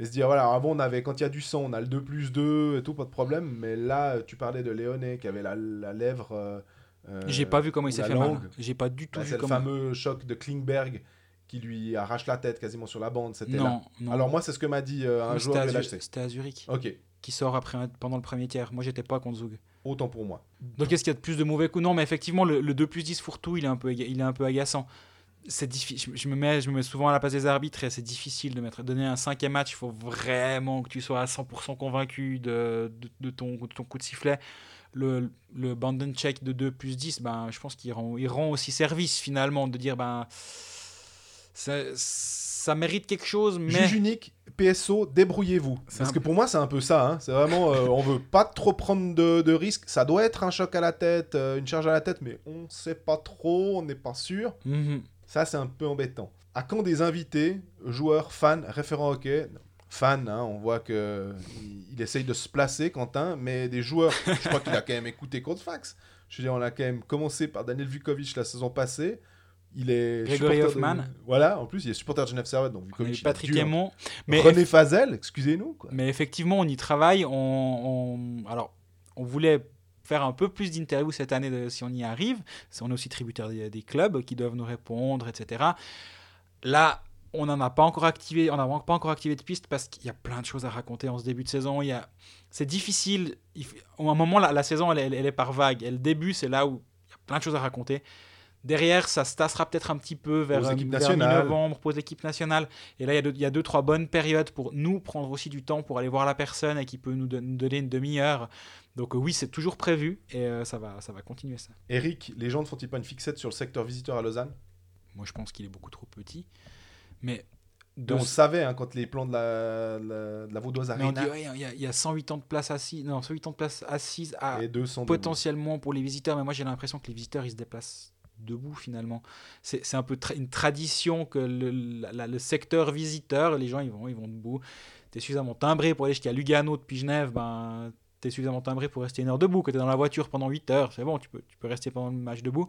Et se dire, voilà, avant, on avait, quand il y a du sang, on a le 2 plus 2 et tout, pas de problème. Mais là, tu parlais de Léoné qui avait la, la lèvre. euh, euh, J'ai pas vu comment il s'est la fait mal. langue. J'ai pas du tout Bah, vu c'est le fameux choc de Klingberg qui lui arrache la tête quasiment sur la bande. C'était là. Non, non. Alors, moi, c'est ce que m'a dit euh, un joueur de. C'était à Zurich Ok, qui sort après pendant le premier tiers. Moi, j'étais pas contre Zug. autant pour moi. Donc, est-ce qu'il y a de plus de mauvais coups? Non, mais effectivement, le, le 2 plus 10 fourre-tout, il est un peu, il est un peu agaçant. C'est difficile. Je, je me mets, je me mets souvent à la place des arbitres et c'est difficile de mettre. Donner un cinquième match, il faut vraiment que tu sois à 100% convaincu de, de, de ton, de ton coup de sifflet. Le, le Banden check de 2 plus 10, ben, je pense qu'il rend, il rend aussi service finalement de dire ben, ça, ça mérite quelque chose, mais. Juge unique, PSO, débrouillez-vous. Parce un- que pour moi, c'est un peu ça. hein. C'est vraiment, euh, on veut pas trop prendre de, de risques. Ça doit être un choc à la tête, euh, une charge à la tête, mais on sait pas trop, on n'est pas sûr. Mhm. Ça, c'est un peu embêtant. À quand des invités, joueurs, fans, référents hockey Fans, hein, on voit que il, il essaye de se placer, Quentin, mais des joueurs, je crois qu'il a quand même écouté Codefax. Je veux dire, on a quand même commencé par Daniel Vukovic la saison passée. Il est Grégory Hoffman. De... Voilà, en plus, il est supporter de Genève Servette, donc Vukovic. Patrick. Aymon. Mais René Fazel, excusez-nous. Mais effectivement, on y travaille. On, on- alors, on voulait faire un peu plus d'interviews cette année de- si on y arrive. On est aussi tributaire des, des clubs qui doivent nous répondre, etc. Là, on n'en a pas encore activé, on n'a pas encore activé de piste parce qu'il y a plein de choses à raconter en ce début de saison. Il y a, c'est difficile. Il à un moment, la, la saison, elle, elle- elle est par vague. Et le début, c'est là où il y a plein de choses à raconter. Derrière, ça se tassera peut-être un petit peu vers, vers mi-novembre, pause l'équipe nationale. Et là, il y, a deux, il y a deux, trois bonnes périodes pour nous prendre aussi du temps pour aller voir la personne et qui peut nous, don- nous donner une demi-heure. Donc euh, oui, c'est toujours prévu et euh, ça, va, ça va continuer ça. Eric, les gens ne font-ils pas une fixette sur le secteur visiteur à Lausanne? Moi, je pense qu'il est beaucoup trop petit. Mais, de On le savait hein, quand les plans de la, la, de la Vaudoise ouais, il y, a- il y a 108 ans de place assises, non, 108 ans de place assises à, et 200 potentiellement pour les visiteurs. Mais moi, j'ai l'impression que les visiteurs, ils se déplacent debout finalement. C'est un peu une tradition que le, le secteur visiteur, les gens, ils vont, ils vont debout. Tu es suffisamment timbré pour aller jusqu'à Lugano depuis Genève, ben, tu es suffisamment timbré pour rester une heure debout. Que tu es dans la voiture pendant 8 heures, c'est bon, tu peux, tu peux rester pendant le match debout.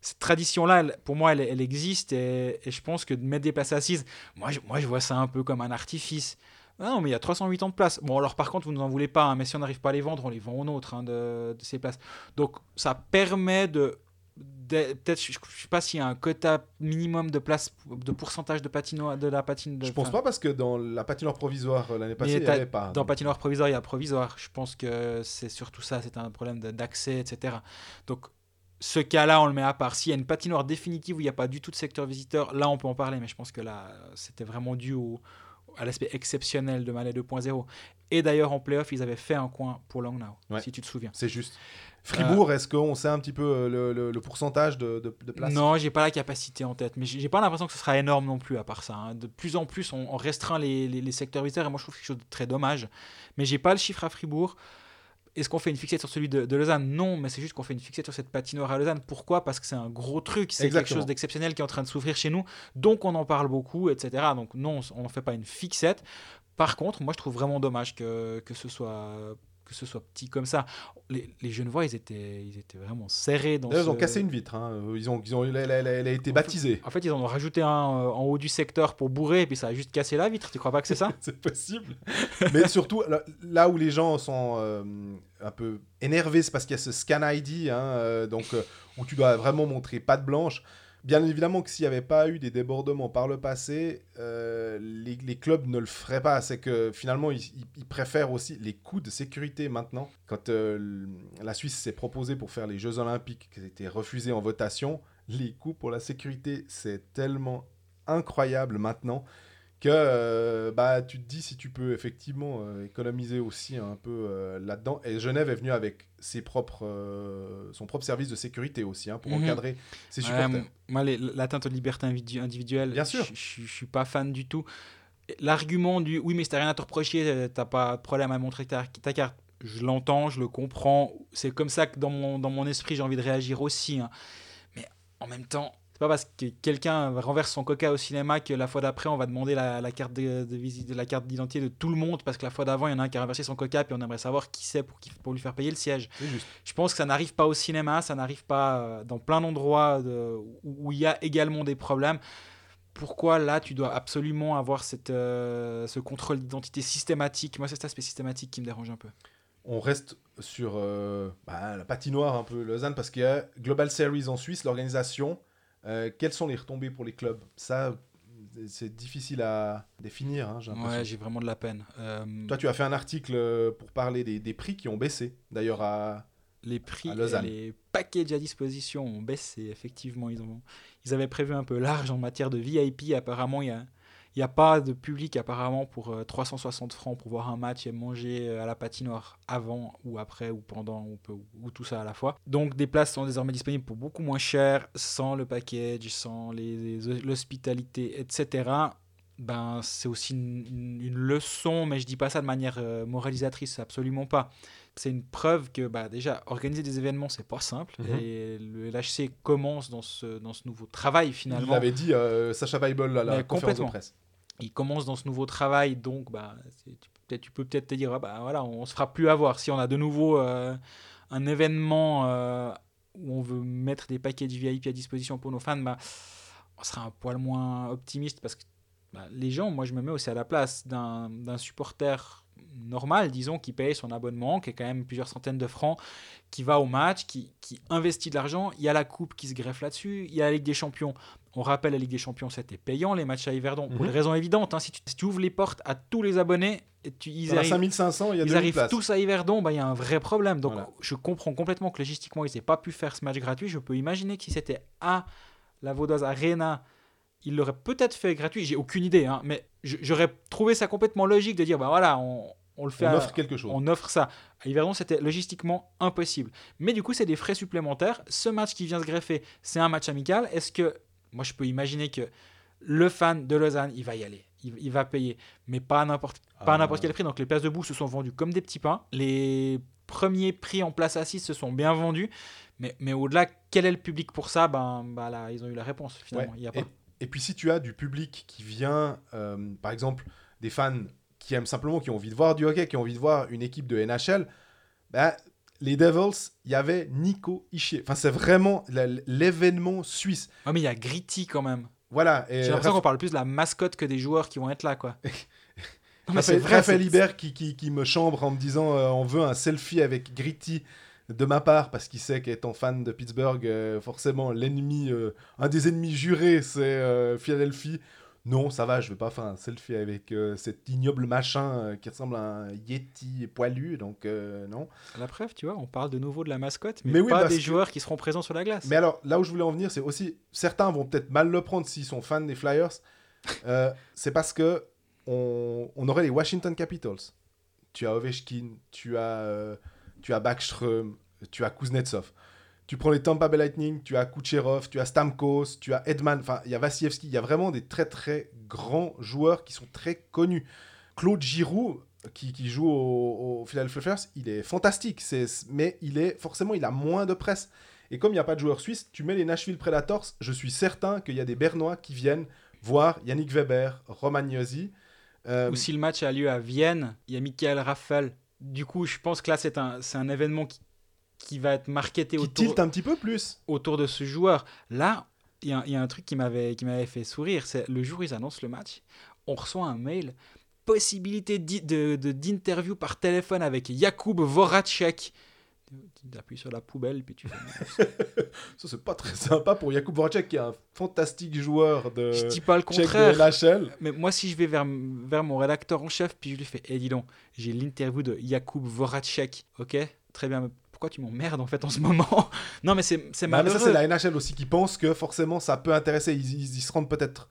Cette tradition-là, pour moi, elle, elle existe et, je pense que de mettre des places assises, moi je, moi, je vois ça un peu comme un artifice. Ah non, mais il y a 308 ans de place. Bon, alors par contre, vous n'en voulez pas, hein, mais si on n'arrive pas à les vendre, on les vend aux nôtres hein, de ces places. Donc ça permet de. Peut-être, je ne sais pas s'il y a un quota minimum de place, de pourcentage de patinoire, de la patine. De, Je pense pas parce que dans la patinoire provisoire euh, l'année passée, il n'y avait pas. Dans Donc, patinoire provisoire, il y a provisoire. Je pense que c'est surtout ça, c'est un problème d'accès, etc. Donc, ce cas-là, on le met à part. S'il y a une patinoire définitive où il n'y a pas du tout de secteur visiteur, là, on peut en parler. Mais je pense que là, c'était vraiment dû au, à l'aspect exceptionnel de Malais 2.0. Et d'ailleurs, en playoff, ils avaient fait un coin pour Langnau, Ouais. si tu te souviens. C'est juste. Fribourg, est-ce qu'on sait un petit peu euh, le, le- le pourcentage de, de, de place? Non, j'ai pas la capacité en tête, mais j'ai pas l'impression que ce sera énorme non plus à part ça. hein. De plus en plus, on, on restreint les, les- les secteurs visiteurs et moi je trouve quelque chose de très dommage. Mais j'ai pas le chiffre à Fribourg. Est-ce qu'on fait une fixette sur celui de, de Lausanne? Non, mais c'est juste qu'on fait une fixette sur cette patinoire à Lausanne. Pourquoi? Parce que c'est un gros truc, c'est quelque chose d'exceptionnel qui est en train de s'ouvrir chez nous, donc on en parle beaucoup, etc. Donc non, on n'en fait pas une fixette. Par contre, moi je trouve vraiment dommage que, que ce soit que ce soit petit comme ça. Les, les Genevois, ils étaient, ils étaient vraiment serrés dans Ils ont cassé une vitre. hein. Euh, Ils ont, ils ont, elle, elle- elle- elle a été En fait- baptisée. en fait, ils en ont rajouté un euh, en haut du secteur pour bourrer, et puis ça a juste cassé la vitre. Tu crois pas que c'est ça c'est possible. Mais surtout, là, où les gens sont euh, un peu énervés, c'est parce qu'il y a ce scan ID, hein, donc, où tu dois vraiment montrer patte blanche. Bien évidemment que s'il n'y avait pas eu des débordements par le passé, euh, les, clubs ne le feraient pas. C'est que finalement, ils préfèrent aussi les coûts de sécurité maintenant. Quand euh, la Suisse s'est proposée pour faire les Jeux Olympiques, qui étaient refusés en votation, les coûts pour la sécurité, c'est tellement incroyable maintenant que euh, bah, tu te dis si tu peux effectivement euh, économiser aussi un peu euh, là-dedans. Et Genève est venu avec ses propres, son propre service de sécurité aussi hein, pour Mhm. encadrer ses supporters. Moi, l'atteinte aux libertés individu- individuelles, Bien sûr. je- je suis pas fan du tout. L'argument du oui, mais si t'as rien à te reprocher, t'as pas de problème à montrer ta, ta carte. Je l'entends, je le comprends. C'est comme ça que dans mon, dans mon esprit, j'ai envie de réagir aussi. hein. Mais en même temps, C'est pas parce que quelqu'un renverse son coca au cinéma que la fois d'après, on va demander la, la carte de, de visite, la carte d'identité de tout le monde parce que la fois d'avant, il y en a un qui a renversé son coca puis on aimerait savoir qui c'est pour, pour lui faire payer le siège. Juste. Je pense que ça n'arrive pas au cinéma, ça n'arrive pas euh, dans plein d'endroits de- où où il y a également des problèmes. Pourquoi là, tu dois absolument avoir cette, euh, ce contrôle d'identité systématique? Moi, c'est cet aspect systématique qui me dérange un peu. On reste sur euh, bah, la patinoire un peu Lausanne parce qu'il y a Global Series en Suisse, l'organisation. Euh, quelles sont les retombées pour les clubs? Ça, c'est difficile à définir. hein, j'ai. Ouais, j'ai vraiment de la peine. Euh, Toi, tu as fait un article euh, pour parler des, des prix qui ont baissé. D'ailleurs, à... les prix à et Lausanne. les packages à disposition ont baissé. Effectivement, ils, ont, ils avaient prévu un peu large en matière de VIP. Apparemment, il y a, il y a pas de public apparemment pour euh, 360 francs pour voir un match et manger euh, à la patinoire avant ou après ou pendant ou, tout ça à la fois. Donc des places sont désormais disponibles pour beaucoup moins cher, sans le package, sans l'hospitalité, etc. Ben, c'est aussi une, leçon, mais je dis pas ça de manière euh, moralisatrice, absolument pas c'est une preuve que bah, déjà organiser des événements c'est pas simple Mhm. et le LHC commence dans ce, dans ce nouveau travail Il finalement l'avait dit, euh, Sacha Weibel, à la Mais conférence de complètement. presse. il commence dans ce nouveau travail donc bah, tu, peux peut-être te dire ah, bah, voilà on se fera plus avoir si on a de nouveau euh, un événement euh, où on veut mettre des paquets de VIP à disposition pour nos fans bah, on sera un poil moins optimiste parce que bah, les gens moi je me mets aussi à la place d'un supporter normal disons qui paye son abonnement qui est quand même plusieurs centaines de francs qui va au match qui, qui investit de l'argent il y a la coupe qui se greffe là-dessus il y a la Ligue des Champions on rappelle la Ligue des Champions, c'était payant les matchs à Yverdon pour Mhm. des raisons évidentes. hein. Si, tu, si tu ouvres les portes à tous les abonnés, et tu, ils arrivent, 5500, il y a ils 2000 arrivent places. tous à Yverdon, bah, il y a un vrai problème. Donc Voilà. je comprends complètement que logistiquement ils n'aient pas pu faire ce match gratuit. Je peux imaginer que si c'était à la Vaudoise Arena, ils l'auraient peut-être fait gratuit. J'ai aucune idée, hein, mais j'aurais trouvé ça complètement logique de dire bah voilà, on, on le fait. On à- offre quelque chose. on offre ça. À Yverdon, c'était logistiquement impossible. Mais du coup, c'est des frais supplémentaires. Ce match qui vient se greffer, c'est un match amical. Est-ce que, moi, je peux imaginer que le fan de Lausanne, il va y aller. Il, il va payer. Mais pas à n'importe Ah. n'importe quel prix. Donc, les places debout se sont vendues comme des petits pains. Les premiers prix en place assise se sont bien vendus. Mais, mais au-delà, quel est le public pour ça? Ben, bah là, ils ont eu la réponse, finalement. Ouais. Il y a pas. Et, puis si tu as du public qui vient, euh, par exemple, des fans qui aiment simplement, qui ont envie de voir du hockey, qui ont envie de voir une équipe de NHL, bah, les Devils, il y avait Nico Ishier. Enfin, c'est vraiment l'événement suisse. Ouais, mais il y a Gritty quand même. Voilà. J'ai l'impression qu'on parle plus de la mascotte que des joueurs qui vont être là, quoi. C'est vrai, Libert qui, qui me chambre en me disant euh, on veut un selfie avec Gritty de ma part parce qu'il sait qu'étant fan de Pittsburgh, euh, forcément l'ennemi, euh, un des ennemis jurés, c'est euh, Philadelphie. Non, ça va, je vais pas faire un selfie avec cet ignoble machin qui ressemble à un Yeti poilu, donc non. La preuve, tu vois, on parle de nouveau de la mascotte, mais, Mais pas des que- joueurs qui seront présents sur la glace. Mais alors, là où je voulais en venir, c'est aussi, certains vont peut-être mal le prendre s'ils sont fans des Flyers, c'est parce que on, on aurait les Washington Capitals. Tu as Ovechkin, tu as, tu as Backstrom, tu as Kuznetsov. Tu prends les Tampa Bay Lightning, tu as Kucherov, tu as Stamkos, tu as Edman, enfin, il y a Vasilevski, il y a vraiment des très très grands joueurs qui sont très connus. Claude Giroux, qui, qui joue au, Philadelphia Flyers, il est fantastique, mais il est forcément, il a moins de presse. Et comme il n'y a pas de joueurs suisses, tu mets les Nashville Predators, je suis certain qu'il y a des Bernois qui viennent voir Yannick Weber, Romagnosi. euh, Ou si le match a lieu à Vienne, il y a Michael Raffel. Du coup, je pense que là, c'est un, c'est un événement qui, qui va être marketé qui autour, tilte un petit peu plus. autour de ce joueur. Là, il y, y a un truc qui m'avait qui m'avait fait sourire. C'est le jour où ils annoncent le match, on reçoit un mail. Possibilité d'i- de- de- d'interview par téléphone avec Jakub Voracek. Tu appuies sur la poubelle, puis tu fais. Ça, c'est pas très sympa pour Jakub Voracek, qui est un fantastique joueur de Je dis pas le contraire. LHL. Mais moi, si je vais vers, vers mon rédacteur en chef, puis je lui fais Eh, dis donc, j'ai l'interview de Jakub Voracek. Ok, très bien, mais pourquoi tu m'emmerdes en fait en ce moment? Non, mais c'est Bah, mais ça, malheureux. c'est la NHL aussi qui pense que forcément ça peut intéresser. Ils, ils, ils se rendent peut-être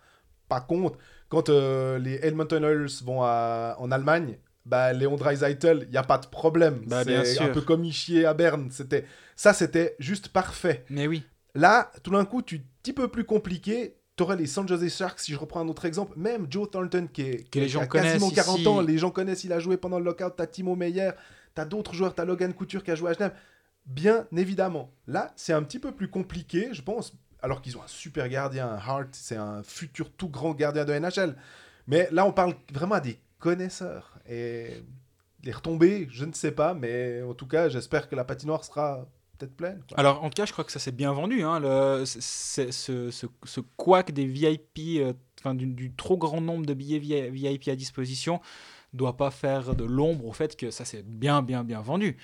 pas compte. Quand euh, les Edmonton Oilers vont à- en Allemagne, bah, Léon Dreisaitl, il n'y a pas de problème. Bah, c'est un peu comme Ischier à Berne. C'était... Ça, c'était juste parfait. Mais oui, Là, tout d'un coup, tu petit peu plus compliqué. Tu aurais les San Jose Sharks, si je reprends un autre exemple. Même Joe Thornton, qui, est, qui les a gens quasiment connaissent 40 ici. ans, les gens connaissent, il a joué pendant le lockout. Tu as Timo Meyer, tu as d'autres joueurs, tu as Logan Couture qui a joué à Genève. Bien évidemment. Là, c'est un petit peu plus compliqué, je pense. alors qu'ils ont un super gardien, un Hart, c'est un futur tout grand gardien de NHL. Mais là, on parle vraiment à des connaisseurs. Et les retombées, je ne sais pas, mais en tout cas, j'espère que la patinoire sera peut-être pleine. Alors, en tout cas, je crois que ça s'est bien vendu. Hein, le, ce, ce, ce des VIP, euh, enfin, du, trop grand nombre de billets vi- VIP à disposition, doit pas faire de l'ombre au fait que ça s'est bien, bien, bien vendu.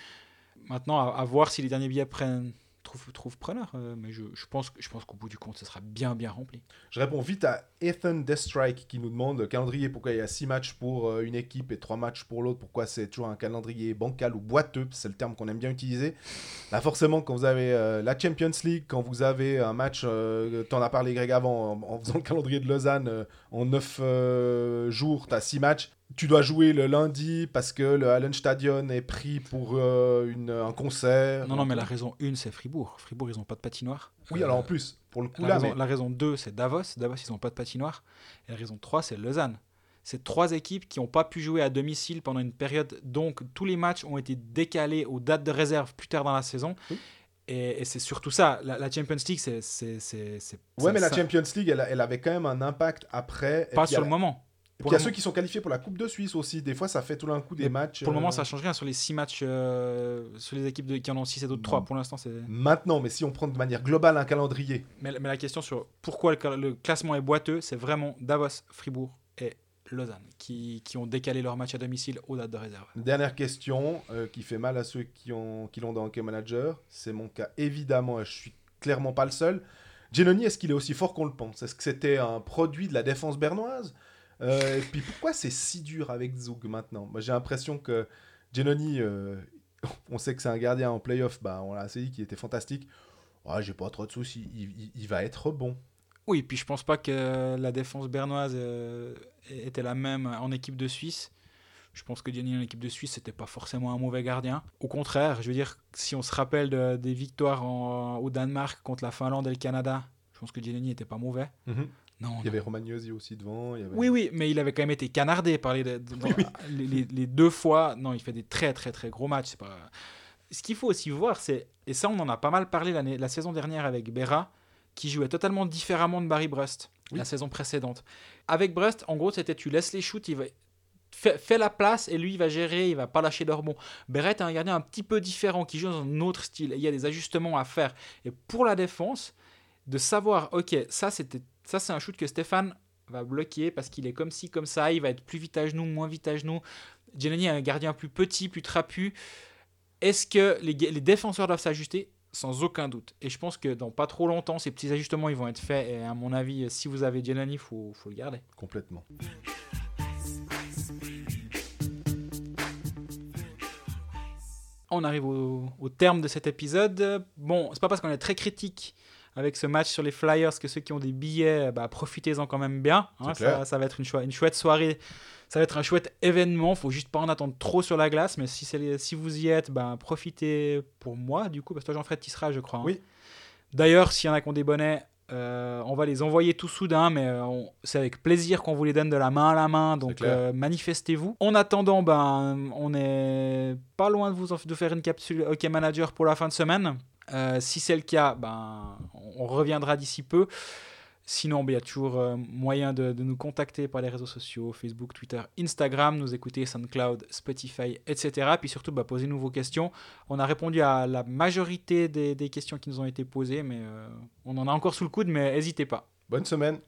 Maintenant, à voir si les derniers billets prennent, trouvent, trouvent preneur. euh, mais je, je pense, je pense qu'au bout du compte, ce sera bien, bien rempli. Je réponds vite à Ethan Destrike qui nous demande calendrier pourquoi il y a 6 matchs pour euh, une équipe et 3 matchs pour l'autre, pourquoi c'est toujours un calendrier bancal ou boiteux, c'est le terme qu'on aime bien utiliser. Là forcément quand vous avez euh, la Champions League, quand vous avez un match, euh, t'en as parlé Greg avant, en, en faisant le calendrier de Lausanne en 9 jours, t'as 6 matchs. Tu dois jouer le lundi parce que le Hallenstadion est pris pour euh, une, un concert. Non, non, mais la raison une, c'est Fribourg. Fribourg, ils n'ont pas de patinoire. Oui, Euh, alors en plus, pour le coup La là, raison, mais- la raison 2, c'est Davos. Davos, ils n'ont pas de patinoire. Et la raison 3, c'est Lausanne. C'est trois équipes qui n'ont pas pu jouer à domicile pendant une période. Donc, tous les matchs ont été décalés aux dates de réserve plus tard dans la saison. Oui. Et, et c'est surtout ça. La, la Champions League, c'est. Ouais, mais la Champions League, elle, elle avait quand même un impact après. Pas sur le moment. Pour il y a ceux qui sont qualifiés pour la Coupe de Suisse aussi. Des fois, ça fait tout d'un coup des Mais matchs. Pour le moment, euh, ça change rien sur les six matchs, euh, sur les équipes de- qui en ont 6 et d'autres 3. Mm. Pour l'instant, c'est. Maintenant, mais si on prend de manière globale un calendrier, Mais, mais la question sur pourquoi le, cla- le classement est boiteux, c'est vraiment Davos, Fribourg et Lausanne qui, qui ont décalé leur match à domicile aux dates de réserve. dernière question euh, qui fait mal à ceux qui ont qui l'ont dans Hockey Manager. C'est mon cas évidemment. et Je suis clairement pas le seul. Genoni, est-ce qu'il est aussi fort qu'on le pense? Est-ce que c'était un produit de la défense bernoise? Euh, Et puis pourquoi c'est si dur avec Zug maintenant? Moi, j'ai l'impression que Genoni, euh, on sait que c'est un gardien en playoff. Bah, on l'a assez dit qu'il était fantastique. Ouais, j'ai pas trop de soucis. Il, il- il va être bon. Oui, puis je pense pas que la défense bernoise euh, était la même en équipe de Suisse. Je pense que Diony en équipe de Suisse, c'était pas forcément un mauvais gardien. Au contraire, je veux dire, si on se rappelle de- des victoires en- au Danemark contre la Finlande et le Canada, je pense que Diony n'était pas mauvais. Non, Il y avait Romagnosi aussi devant. il y avait- Oui, oui, mais il avait quand même été canardé par les, dans- les, les- les deux fois. Non, il fait des très, très, très gros matchs. Pas... Ce qu'il faut aussi voir, c'est, et ça, on en a pas mal parlé la saison dernière avec Berra, qui jouait totalement différemment de Barry Brust, Oui. la saison précédente. Avec Brust, en gros, c'était tu laisses les shoots, il va. Fais, fais la place et lui il va gérer, il va pas lâcher de rebond. Berret est un gardien un petit peu différent qui joue dans un autre style. Et il y a des ajustements à faire. Et pour la défense, de savoir, ok, ça c'était, ça c'est un shoot que Stéphane va bloquer parce qu'il est comme ci, comme ça, il va être plus vite à genoux, moins vite à genoux. Giannini est un gardien plus petit, plus trapu. Est-ce que les, défenseurs doivent s'ajuster? Sans aucun doute. Et je pense que dans pas trop longtemps, ces petits ajustements ils vont être faits. Et à mon avis, si vous avez Giannini, il faut, faut le garder. Complètement. On arrive au, au terme de cet épisode. Bon, c'est pas parce qu'on est très critique avec ce match sur les Flyers que ceux qui ont des billets, bah, profitez-en quand même bien. hein. Ça, ça va être une, chouette soirée. Ça va être un chouette événement. Faut juste pas en attendre trop sur la glace. Mais si, vous y êtes, bah, profitez pour moi, du coup, parce que toi, Jean-Fred, tu seras, je crois. hein. Oui. D'ailleurs, s'il y en a qui ont des bonnets, euh, on va les envoyer tout soudain, mais euh, c'est avec plaisir qu'on vous les donne de la main à la main. Donc euh, manifestez-vous. En attendant, ben, on est pas loin de vous en- de faire une capsule Hockey Manager pour la fin de semaine. Euh, si c'est le cas, ben, on reviendra d'ici peu. Sinon, ben, il y a toujours euh, moyen de, nous contacter par les réseaux sociaux, Facebook, Twitter, Instagram, nous écouter SoundCloud, Spotify, etc. Puis surtout, bah, posez-nous questions. On a répondu à la majorité des, des questions qui nous ont été posées, mais euh, on en a encore sous le coude, mais n'hésitez pas. Bonne semaine.